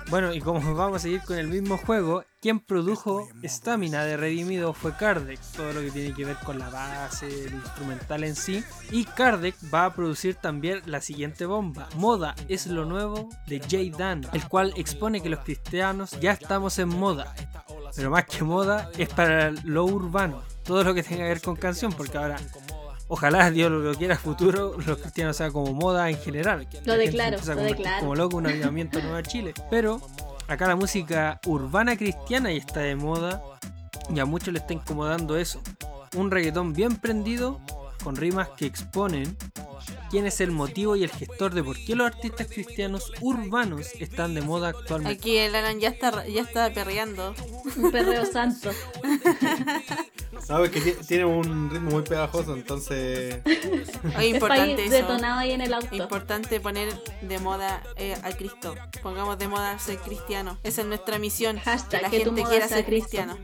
Bueno, y como (laughs) vamos a seguir con el mismo juego, quien produjo Stamina de Redimido fue Kardec, todo lo que tiene que ver con la base, el instrumental en sí. Y Kardec va a producir también la siguiente bomba, Moda es lo nuevo de Jay Dan, el cual expone que los cristianos ya estamos en moda. Pero más que moda, es para lo urbano, todo lo que tenga que ver con canción, porque ahora Ojalá Dios lo quiera futuro, los cristianos sean como moda en general. Lo declaro. Como loco, un avivamiento nuevo a Chile. Pero acá la música urbana cristiana ya está de moda y a muchos le está incomodando eso. Un reggaetón bien prendido con rimas que exponen quién es el motivo y el gestor de por qué los artistas cristianos urbanos están de moda actualmente. Aquí el Alan ya está, ya está perreando. Un perreo santo. (laughs) Sabes que ti- tiene un ritmo muy pegajoso, entonces. Oye, importante eso. detonado ahí en el auto. Importante poner de moda eh, a Cristo. Pongamos de moda ser cristiano. Esa es nuestra misión. Hashtag que la que gente quiera ser Cristo. cristiano.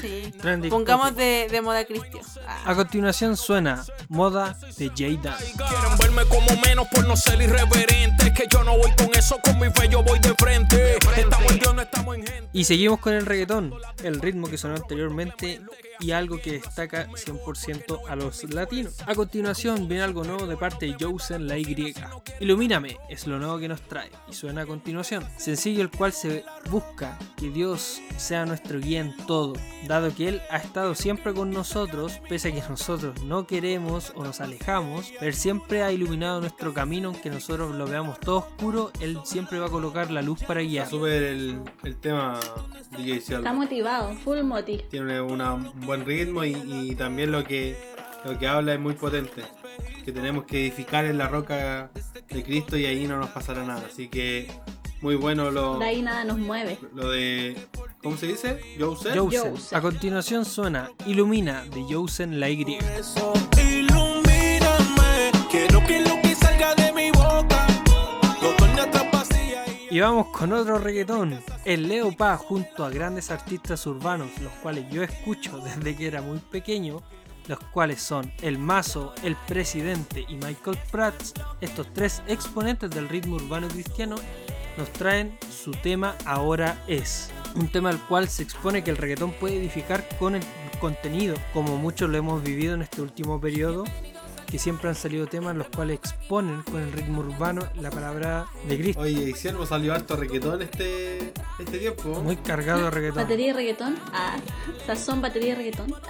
Sí. Pongamos de, de moda cristiano. Ah. A continuación suena Moda de Jay Dan. Quieren verme como menos por no ser irreverente. Es que yo no voy con eso, con mi fe yo voy de frente. Estamos en Dios, no estamos en gente. Y seguimos con el reggaetón, el ritmo que sonó anteriormente y algo que destaca 100% a los latinos. A continuación viene algo nuevo de parte de Josen La Y. Ilumíname es lo nuevo que nos trae y suena a continuación. Sencillo el cual se busca que Dios sea nuestro guía en todo, dado que Él ha estado siempre con nosotros, pese a que nosotros no queremos o nos alejamos, Él siempre ha iluminado nuestro camino, aunque nosotros lo veamos todo oscuro, Él siempre va a colocar la luz para guiar. Está súper el, el tema DJ. Está motivado, full moti. Tiene una- un buen ritmo y, y también lo que, lo que habla es muy potente. Que tenemos que edificar en la roca de Cristo y ahí no nos pasará nada. Así que muy bueno lo, De ahí nada nos mueve. lo de. ¿Cómo se dice? A continuación suena Ilumina de Josen La Y. y vamos con otro reggaetón. El Leo Pa junto a grandes artistas urbanos, los cuales yo escucho (laughs) desde que era muy pequeño, los cuales son El Mazo, El Presidente y Michael Prats, estos tres exponentes del ritmo urbano cristiano, nos traen su tema Ahora es. Un tema al cual se expone que el reggaetón puede edificar con el contenido, como muchos lo hemos vivido en este último periodo, que siempre han salido temas los cuales exponen con el ritmo urbano la palabra de Cristo. Oye, y Siervo salió harto reggaetón este, este tiempo. Muy cargado de reggaetón. Batería y reggaetón. Ah, (laughs) sazón, batería y reggaetón. (laughs)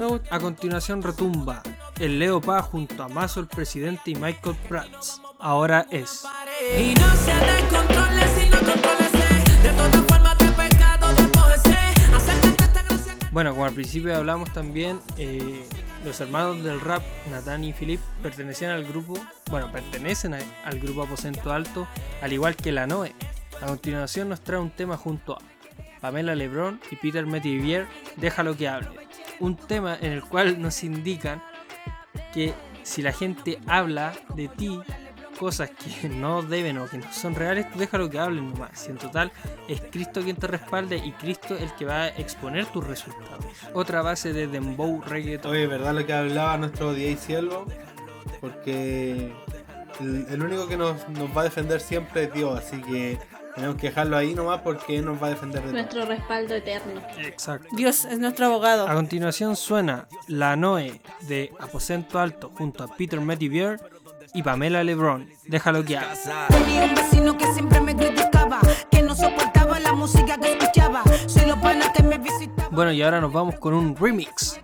Ah, A continuación retumba el Leo Pa junto a Mazo, el presidente y Michael Prats. Ahora es. Y no se descontrole si no contrólese. De todas formas de pecado despójese. Acércate a esta gracia que Bueno, como al principio hablamos también, eh, los hermanos del rap, Nathan y Philip, pertenecían al grupo, bueno, pertenecen a- al grupo Aposento Alto, al igual que la Noe. A continuación nos trae un tema junto a Pamela Lebron y Peter Metivier, Déjalo que hable. Un tema en el cual nos indican que si la gente habla de ti cosas que (laughs) no deben o que no son reales, tú déjalo que hablen nomás. Si en total es Cristo quien te respalde y Cristo el que va a exponer tus resultados. Otra base de Dembow Reggaeton. Oye, ¿verdad lo que hablaba nuestro DJ Cielo? Porque el, el único que nos, nos va a defender siempre es Dios, así que tenemos que dejarlo ahí nomás porque Él nos va a defender de todo. nuestro respaldo eterno. Exacto. Dios es nuestro abogado. A continuación suena La Noe de Aposento Alto junto a Peter Metivier y Pamela Lebron. Déjalo que. Tenía un vecino que siempre me criticaba, que no soportaba la música que escuchaba. Soy los panas que me visitaban. Bueno, y ahora nos vamos con un remix.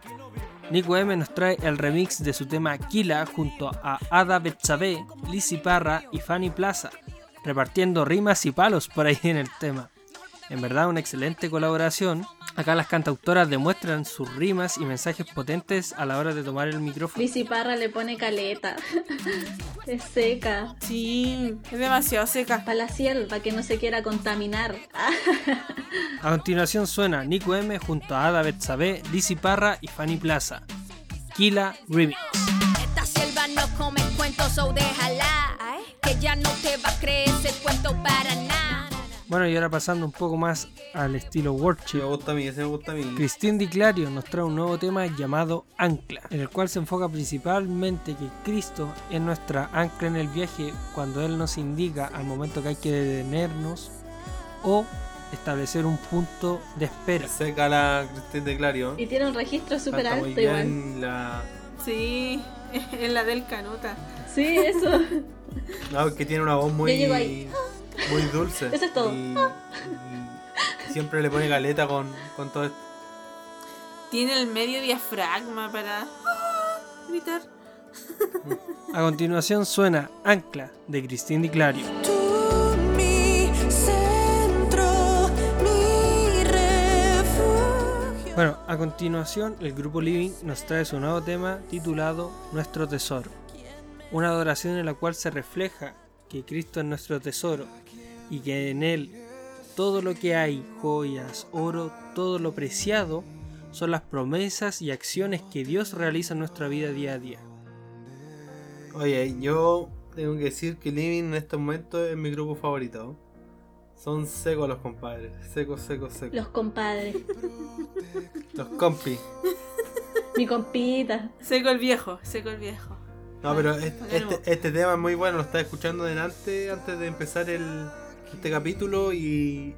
Nico M nos trae el remix de su tema Kila junto a Ada Betsabe, Lizzy Parra y Fanny Plaza, repartiendo rimas y palos por ahí en el tema. En verdad, una excelente colaboración. Acá las cantautoras demuestran sus rimas y mensajes potentes a la hora de tomar el micrófono. Lizzy Parra le pone caleta. (laughs) es seca. Sí, es demasiado seca. Para la ciel, para que no se quiera contaminar. A continuación suena Nico M junto a Ada Betsabe, Lizzy Parra y Fanny Plaza. Kila Remix. Esta selva no come cuentos o déjala Que ya no te va a creer ese cuento para nada Bueno, y ahora pasando un poco más al estilo worship. Me gusta a mí, ese me gusta a mí. Cristín Di Clario nos trae un nuevo tema llamado Ancla, en el cual se enfoca principalmente que Cristo es nuestra ancla en el viaje cuando Él nos indica al momento que hay que detenernos o establecer un punto de espera. Seca la Cristín de Clario. Y tiene un registro súper alto muy bien igual. la... Sí, (laughs) en la del Canuta. Sí, eso. No, que tiene una voz muy... Yo llego ahí. Muy dulce. Eso es todo. Y, y (laughs) siempre le pone galeta con, con todo esto. Tiene el medio diafragma para gritar. A continuación suena Ancla de Cristín Di Clario. Tú, mi centro, mi refugio. Bueno, a continuación el grupo Living nos trae su nuevo tema titulado Nuestro Tesoro. Una adoración en la cual se refleja que Cristo es nuestro tesoro y que en Él todo lo que hay, joyas, oro, todo lo preciado, son las promesas y acciones que Dios realiza en nuestra vida día a día. Oye, yo tengo que decir que Living en este momento es mi grupo favorito. Son secos los compadres. Secos, secos, secos. Los compadres. Los compi. Mi compita. Seco el viejo, seco el viejo. No, pero este, este, este tema es muy bueno. Lo estaba escuchando delante antes de empezar el, este capítulo y,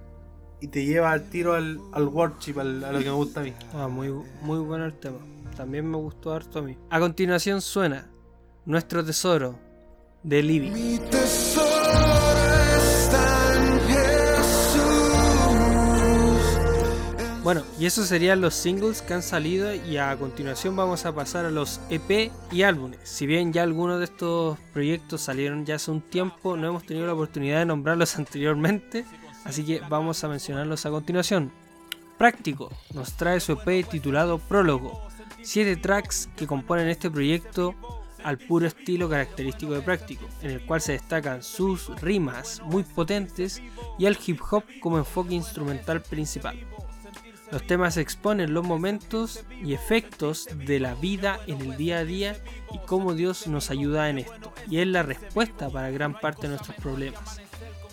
y te lleva al tiro al, al worship, al- a lo que me gusta a mí. Ah, muy, muy bueno el tema. También me gustó harto a mí. A continuación suena Nuestro Tesoro de. Mi tesoro Bueno, y esos serían los singles que han salido y a continuación vamos a pasar a los EP y álbumes. Si bien ya algunos de estos proyectos salieron ya hace un tiempo, no hemos tenido la oportunidad de nombrarlos (laughs) anteriormente, así que vamos a mencionarlos a continuación. Práctico nos trae su EP titulado Prólogo, siete tracks que componen este proyecto al puro estilo característico de Práctico, en el cual se destacan sus rimas muy potentes y el hip hop como enfoque instrumental principal. Los temas exponen los momentos y efectos de la vida en el día a día y cómo Dios nos ayuda en esto. Y es la respuesta para gran parte de nuestros problemas,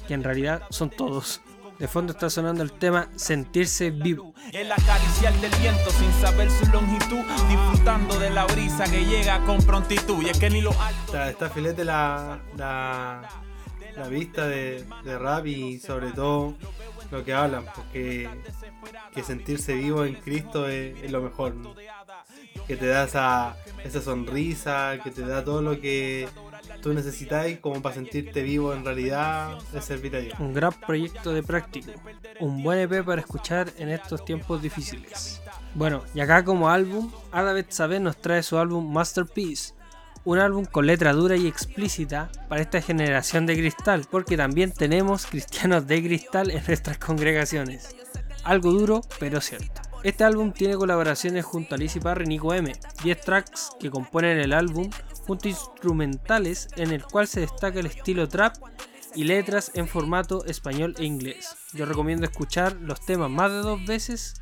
que en realidad son todos. De fondo está sonando el tema Sentirse vivo. El acariciar del viento sin saber su longitud, disfrutando de la brisa que llega con prontitud. Y es que ni lo alto. Está, está filete la, la, la vista de, de rap y sobre todo lo que hablan, porque que sentirse vivo en Cristo es, lo mejor. ¿no? Que te da esa, esa sonrisa, que te da todo lo que tú necesitas como para sentirte vivo en realidad, es servir a Dios. Un gran proyecto de práctico. Un buen EP para escuchar en estos tiempos difíciles. Bueno, y acá como álbum, Ada Betsabé nos trae su álbum Masterpiece. Un álbum con letra dura y explícita para esta generación de cristal, porque también tenemos cristianos de cristal en nuestras congregaciones. Algo duro, pero cierto. Este álbum tiene colaboraciones junto a Lizzy Parry y Nico M, 10 tracks que componen el álbum, junto a instrumentales en el cual se destaca el estilo trap y letras en formato español e inglés. Yo recomiendo escuchar los temas más de dos veces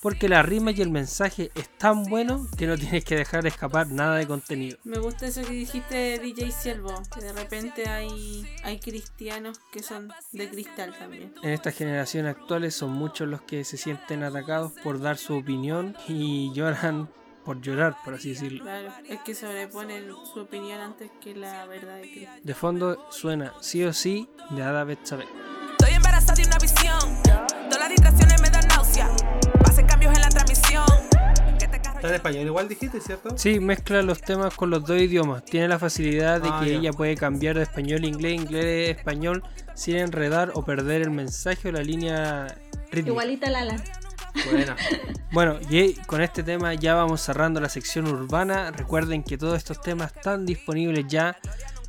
porque la rima y el mensaje es tan bueno que no tienes que dejar escapar nada de contenido. Me gusta eso que dijiste DJ Siervo, que de repente hay, hay cristianos que son de cristal también. En esta generación actuales son muchos los que se sienten atacados por dar su opinión y lloran por llorar, por así decirlo. Claro, es que sobreponen su opinión antes que la verdad de Cristo. De fondo suena sí o sí de Ada Betsabé. Estoy embarazada de una visión. Todas las distracciones me dan náusea. Está en español igual dijiste, ¿cierto? Sí, mezcla los temas con los dos idiomas. Tiene la facilidad de Ah, que ya. ella puede cambiar de español a inglés, inglés a español, sin enredar o perder el mensaje o la línea rítmica. Igualita Lala. Buena. (laughs) Bueno, y con este tema ya vamos cerrando la sección urbana. Recuerden que todos estos temas están disponibles ya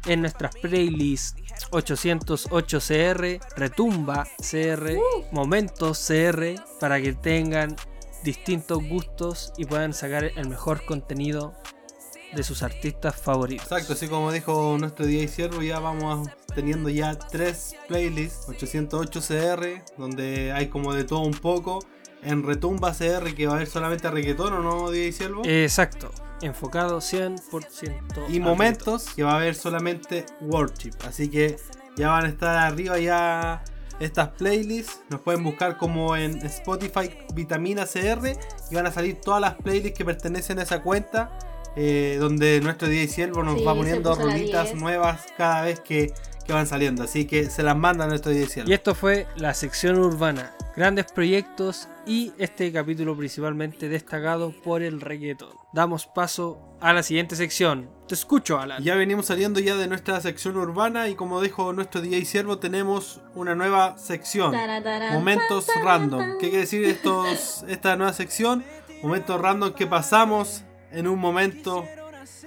en nuestras playlists 808 CR, Retumba CR, Momentos CR, para que tengan distintos gustos y puedan sacar el mejor contenido de sus artistas favoritos. Exacto, así como dijo nuestro DJ Siervo, ya vamos teniendo ya tres playlists, 808 CR, donde hay como de todo un poco. En Retumba CR, que va a haber solamente reggaetón, ¿o no, DJ Siervo? Exacto, enfocado 100%. y momentos, que va a haber solamente worship. Así que ya van a estar arriba ya estas playlists. Nos pueden buscar como en Spotify Vitamina CR y van a salir todas las playlists que pertenecen a esa cuenta. eh, donde nuestro DJ Siervo nos Sí, va poniendo rolitas 10. nuevas cada vez que, que van saliendo. Así que se las manda nuestro DJ Siervo. Y esto fue la sección urbana. Grandes proyectos y este capítulo principalmente destacado por el reggaeton. Damos paso a la siguiente sección. Te escucho, Alan. Ya venimos saliendo ya de nuestra sección urbana y como dijo nuestro DJ Siervo, tenemos una nueva sección. Momentos random. ¿Qué quiere decir estos, (laughs) esta nueva sección? Momentos random que pasamos en un momento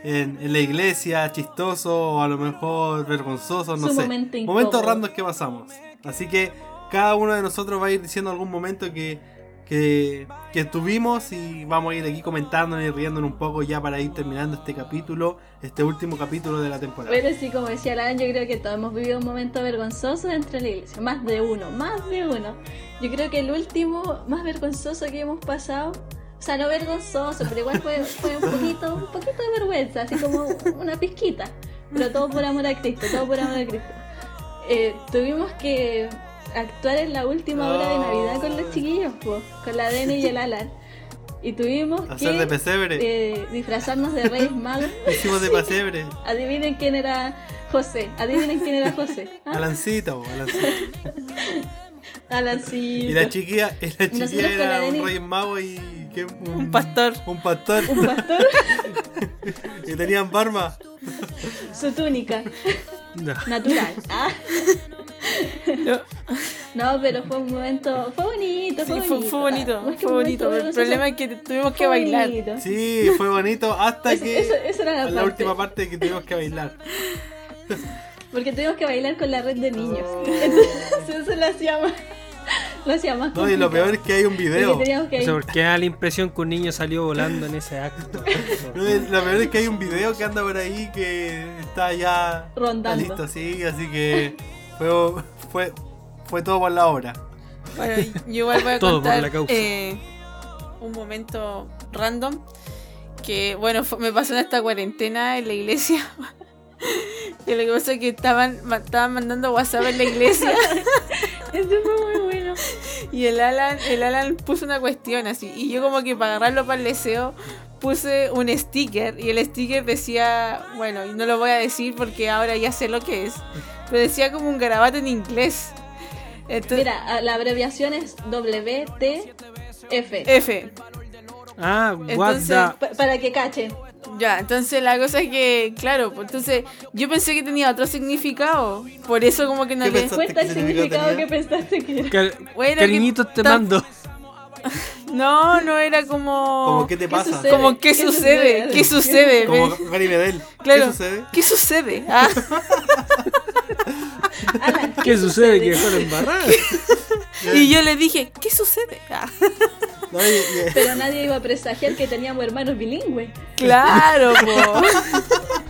en, en la iglesia, chistoso o a lo mejor vergonzoso, no sé. momento Momentos random que pasamos. Así que cada uno de nosotros va a ir diciendo algún momento que, que, que tuvimos y vamos a ir aquí comentando y riéndonos un poco ya para ir terminando este capítulo, este último capítulo de la temporada. Bueno, sí, como decía Alan, yo creo que todos hemos vivido un momento vergonzoso dentro de la iglesia. Más de uno, más de uno. Yo creo que el último más vergonzoso que hemos pasado, o sea, no vergonzoso, pero igual fue, fue un poquito, un poquito de vergüenza, así como una pizquita. Pero todo por amor a Cristo, todo por amor a Cristo. Eh, tuvimos que actuar en la última hora de Navidad con los chiquillos, po, con la Deni y el Alan. Y tuvimos Hacer que de pesebre. eh, disfrazarnos de Reyes Magos. (laughs) Hicimos de pesebre. Adivinen quién era José. Adivinen quién era José. ¿Ah? Alancito, (laughs) (laughs) Y la chiquilla, y la chiquilla la era un rey mago y ¿qué? un, Un pastor. Un pastor. Un pastor, (laughs) y tenían barba. (laughs) su túnica. No. Natural. Ah. No. No, pero fue un momento. Fue bonito, Sí, fue fue, bonito. fue bonito, Más que fue bonito. El problema es que tuvimos que bailar. bonito. Sí, fue bonito hasta Eso- que eso- eso era la en la parte. última parte que tuvimos que bailar. Porque tuvimos que bailar con la red de niños. Oh. Entonces eso lo hacía más. Lo hacía más. No, y lo peor es que hay un Porque video. teníamos que No sé por qué da la impresión que un niño salió volando en ese acto. (laughs) No, Lo peor es que hay un video que anda por ahí que está ya está listo, sí, así que fue, fue, fue todo por la hora. Bueno, yo igual voy a Todo por la causa. eh, un momento random que, bueno, fue- me pasó en esta cuarentena en la iglesia. (laughs) (laughs) que lo que pasa es que estaban, estaban mandando WhatsApp en la iglesia (laughs) Eso fue muy bueno. (laughs) y el Alan, el Alan puso una cuestión así. Y yo como que para agarrarlo para el deseo puse un sticker y el sticker decía, bueno, y no lo voy a decir porque ahora ya sé lo que es, pero decía como un garabato en inglés. Entonces, Mira, la abreviación es WTF. F. Ah, what Entonces, the- para que cachen. Ya, entonces la cosa es que, claro, pues entonces yo pensé que tenía otro significado. Por eso como que no ¿Qué le... Cuenta el ¿Qué significado significado que pensaste que era. Car- Bueno, que Cariñitos te ta- mando. (laughs) No, no era como... Como, ¿qué te ¿Qué pasa? sucede? Como, ¿qué, ¿Qué sucede? sucede? ¿Qué sucede? Como. Gary Medel. Claro. ¿Qué sucede? ¿Qué sucede? (laughs) Ah, Alan, ¿Qué sucede? Que fueron (laughs) y yo le dije, ¿qué sucede? Ah, No, y- y- Pero nadie iba a presagiar que teníamos hermanos bilingües. claro, po. (laughs)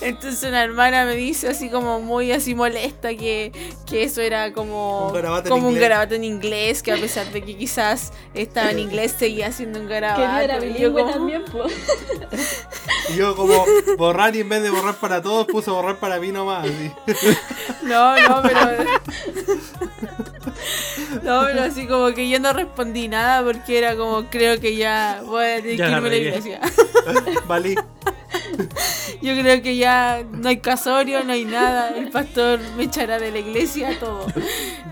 Entonces una hermana me dice así como muy así molesta que, que eso era como, Un garabato en como un inglés. garabato en inglés, que a pesar de que quizás estaba en inglés seguía siendo un Que garabato. no era Y yo bilingüe como- también, pues. (laughs) y yo como borrar y en vez de borrar para todos puse borrar para mí nomás. así. (laughs) No, no, pero. (laughs) No, pero así como que yo no respondí nada porque era como, creo que ya voy a tener Ya que la irme a la iglesia. Valí. Yo creo que ya no hay casorio, no hay nada. El pastor me echará de la iglesia, todo.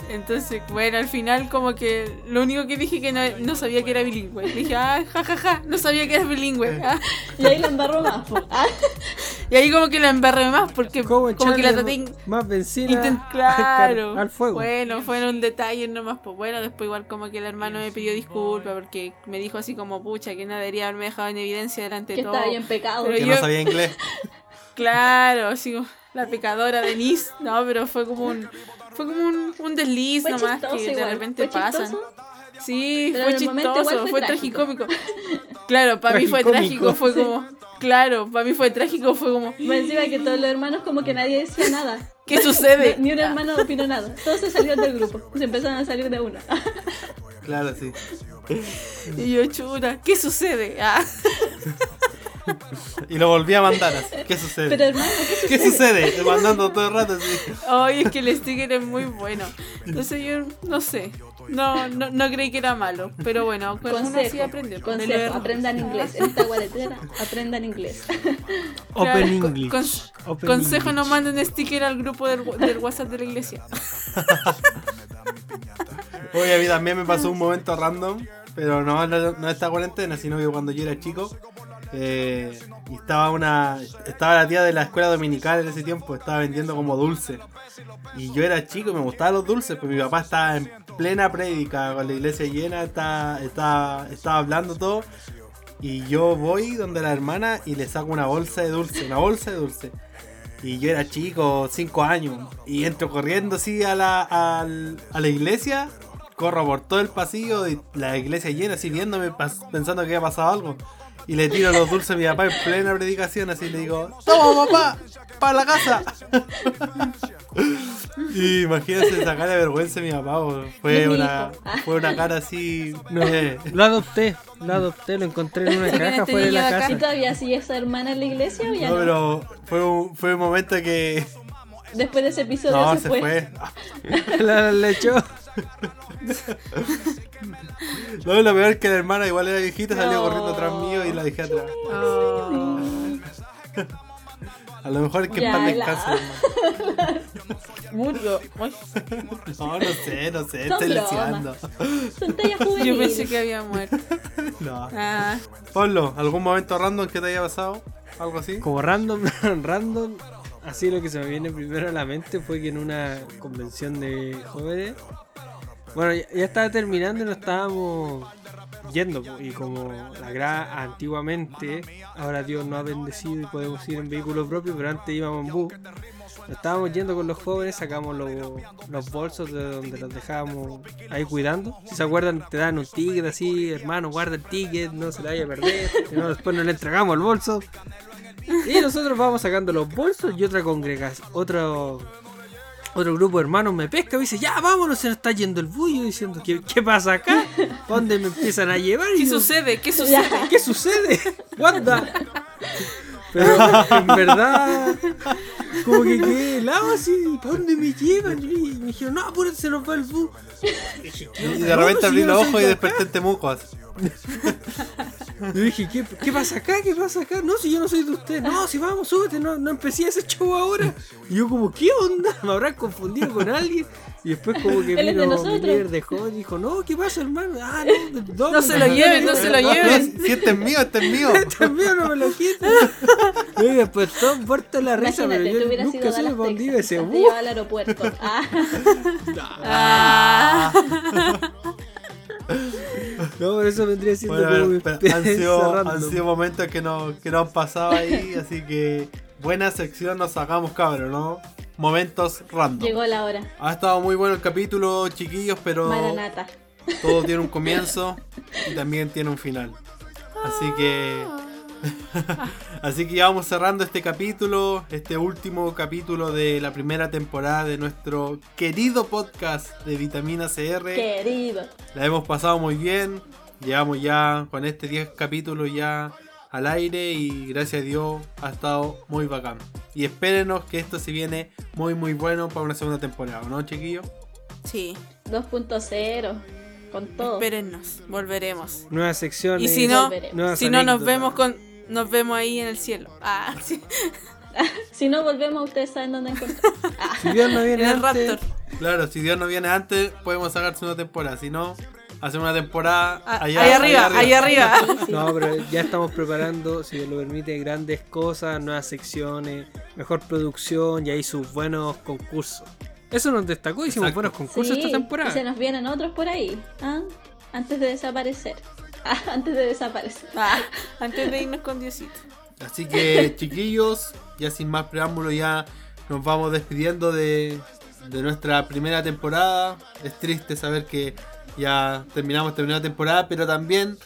Entonces, bueno, al final como que lo único que dije que no, no sabía que era bilingüe. Dije, ah, jajaja, no sabía que era bilingüe. ah. Y ahí la embarró más. Ah, Y ahí como que la embarré más porque ¿Cómo como que la traté más benzina claro. al fuego? Bueno, fueron detalles nomás. Pues bueno, después igual como que el hermano me pidió disculpas porque me dijo así como, pucha, que no debería haberme dejado en evidencia delante que de todo. estaba bien pecado. Pero Que yo- no sabía inglés. Claro, así la pecadora Denise. No, pero fue como un, fue como un, un desliz Fue nomás que de igual. repente Fue pasan. chistoso. Sí, Pero fue chistoso, fue fue, trágico. tragicómico. Claro, para mí fue trágico, fue como, claro, para mí fue trágico, fue como, Más encima que todos los hermanos como que nadie decía nada. (laughs) ¿qué sucede? (laughs) Ni un hermano opinó nada. Todos se salieron del grupo. Se empezaron a salir de uno. Claro, sí. Y yo, chuta, ¿qué sucede? Ah. (laughs) Y lo volví a mandar así. ¿Qué ¿Qué sucede? Pero hermano, ¿qué ¿Qué sucede? Mandando todo el rato así. Ay, es que el sticker es muy bueno. Entonces yo no sé. No, no, no creí que era malo. Pero bueno, pues uno así Consejo, aprende. con el consejo, aprendan inglés. En esta cuarentena, aprendan inglés. Open Claro, English. con- Open Consejo, no English. manden sticker al grupo del, del WhatsApp de la iglesia. (laughs) Oye, a mí también me pasó un momento random, pero no, no, no esta cuarentena, sino que cuando yo era chico, eh, estaba una estaba la tía de la escuela dominical en ese tiempo, estaba vendiendo como dulce. Y yo era chico y me gustaban los dulces, pues mi papá estaba en plena prédica, con la iglesia llena, estaba, estaba, estaba hablando todo. Y yo voy donde la hermana y le saco una bolsa de dulce, una bolsa de dulce. Y yo era chico, 5 años. Y entro corriendo así a la, a la iglesia. Corro por todo el pasillo y la iglesia llena, así viéndome, pensando que había pasado algo. Y le tiro los dulces a mi papá en plena predicación, así le digo, ¡Toma papá! ¡Para la casa! (laughs) y imagínense sacarle vergüenza a mi papá, fue una, fue una cara así. No, eh, lo adopté, lo adopté, lo encontré en una (laughs) caja fuera de la niño de acá. ¿Y casa. todavía sigue esa hermana en la iglesia o ya no, no? pero fue un, fue un momento que. Después de ese episodio No, se, se fue. fue. (laughs) La, la echó. No, lo peor es que la hermana igual era viejita, salió No. corriendo atrás mío y la dejé atrás. Oh. A lo mejor es que en paz la- descanse. (laughs) Ay, No, no sé, no sé, Son estoy leseando. Son tallas yo pensé que había muerto. (laughs) No. Ah, Pablo, ¿algún momento random que te haya pasado? ¿Algo así? Como random, (laughs) random, así lo que se me viene primero a la mente fue que en una convención de jóvenes, bueno, ya, estaba terminando y nos estábamos yendo, y como la gra antiguamente, ahora Dios nos ha bendecido y podemos ir en vehículo propio, pero antes íbamos en bus. Nos estábamos yendo con los jóvenes, sacamos los, bolsos de donde los dejábamos ahí cuidando. Si se acuerdan, te dan un ticket así, hermano, guarda el ticket, no se le vaya a perder. (laughs) Después no le entregamos el bolso. Y nosotros vamos sacando los bolsos y otra congregación, otro, otro grupo de hermanos me pesca y dice, ya vámonos, se nos está yendo el bullo diciendo, ¿qué, qué pasa acá? ¿Pa' ¿Dónde me empiezan a llevar? Y ¿Qué yo, sucede? ¿Qué sucede? ¿Qué sucede? Wanda. Pero en verdad, como que quedé helado así, ¿para dónde me llevan? Y me dijeron, no, apúrate, se nos va el bus. Dije, ¿qué Y de repente abrí los ojos y desperté en Temuco. Yo dije, ¿qué, ¿qué pasa acá? ¿Qué pasa acá? No, si yo no soy de usted. No, si vamos, súbete, no, no empecé ese show ahora. Y yo como, ¿qué onda? (laughs) ¿Me habrán confundido con alguien? Y después como que (laughs) de vino mi líder de joven y dijo, no, ¿qué pasa, hermano? Ah, no, no, No se lo (laughs) lleven, no se lo No, lleven. si este es mío, este es mío. Este es mío, no me lo quiten. Y después todo muerto la risa, pero yo nunca dónde iba Texas. ese Te al aeropuerto. Ah, Ah. No, por eso vendría siendo Bueno, como mi pero (laughs) han, sido, random. han sido momentos que no, que no han pasado ahí, así que buena sección nos sacamos, cabrón, ¿no? Momentos random. llegó la hora. Ha estado muy bueno el capítulo, chiquillos, pero Maranata. todo tiene un (laughs) comienzo y también tiene un final. Así que. (laughs) Así que ya vamos cerrando este capítulo, este último capítulo de la primera temporada de nuestro querido podcast de Vitamina CR. Querido. La hemos pasado muy bien. Llevamos ya con este 10 capítulos ya al aire y gracias a Dios ha estado muy bacán. Y espérenos que esto se viene muy muy bueno para una segunda temporada, ¿no, chiquillos? Sí, 2.0. Con todo. espérennos, volveremos. Nuevas secciones. Y si no, si no nos vemos con nos vemos ahí en el cielo. Ah, (laughs) sí. (laughs) Si no volvemos, ustedes saben dónde encontrar. Ah, (laughs) Si Dios no En viene el antes, Raptor. Claro, si Dios no viene antes, podemos sacarse una temporada. Si no, hacer una temporada Ah, allá, ahí arriba, ahí arriba. No, pero ya estamos preparando, si Dios lo permite, grandes cosas, nuevas secciones, mejor producción y ahí sus buenos concursos. Eso nos destacó, hicimos Exacto. buenos concursos sí, esta y temporada. se nos vienen otros por ahí. ¿ah? Antes de desaparecer. (laughs) Antes de desaparecer. Ah, antes de irnos con Diosito. Así que, (laughs) chiquillos, ya sin más preámbulo, ya nos vamos despidiendo de, de nuestra primera temporada. Es triste saber que ya terminamos primera temporada, pero también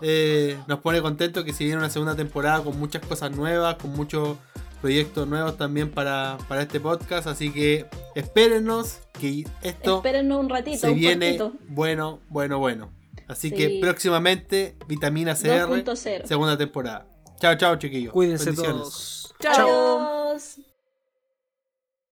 eh, nos pone contento que se viene una segunda temporada con muchas cosas nuevas, con muchos proyectos nuevos también para, para este podcast. Así que espérenos que esto Espérennos un ratito, se un viene cortito. bueno, bueno, bueno. Así Sí. que próximamente Vitamina CR, 2.0. segunda temporada. Chao, chao, chiquillos. Cuídense Bendiciones. todos. Chao.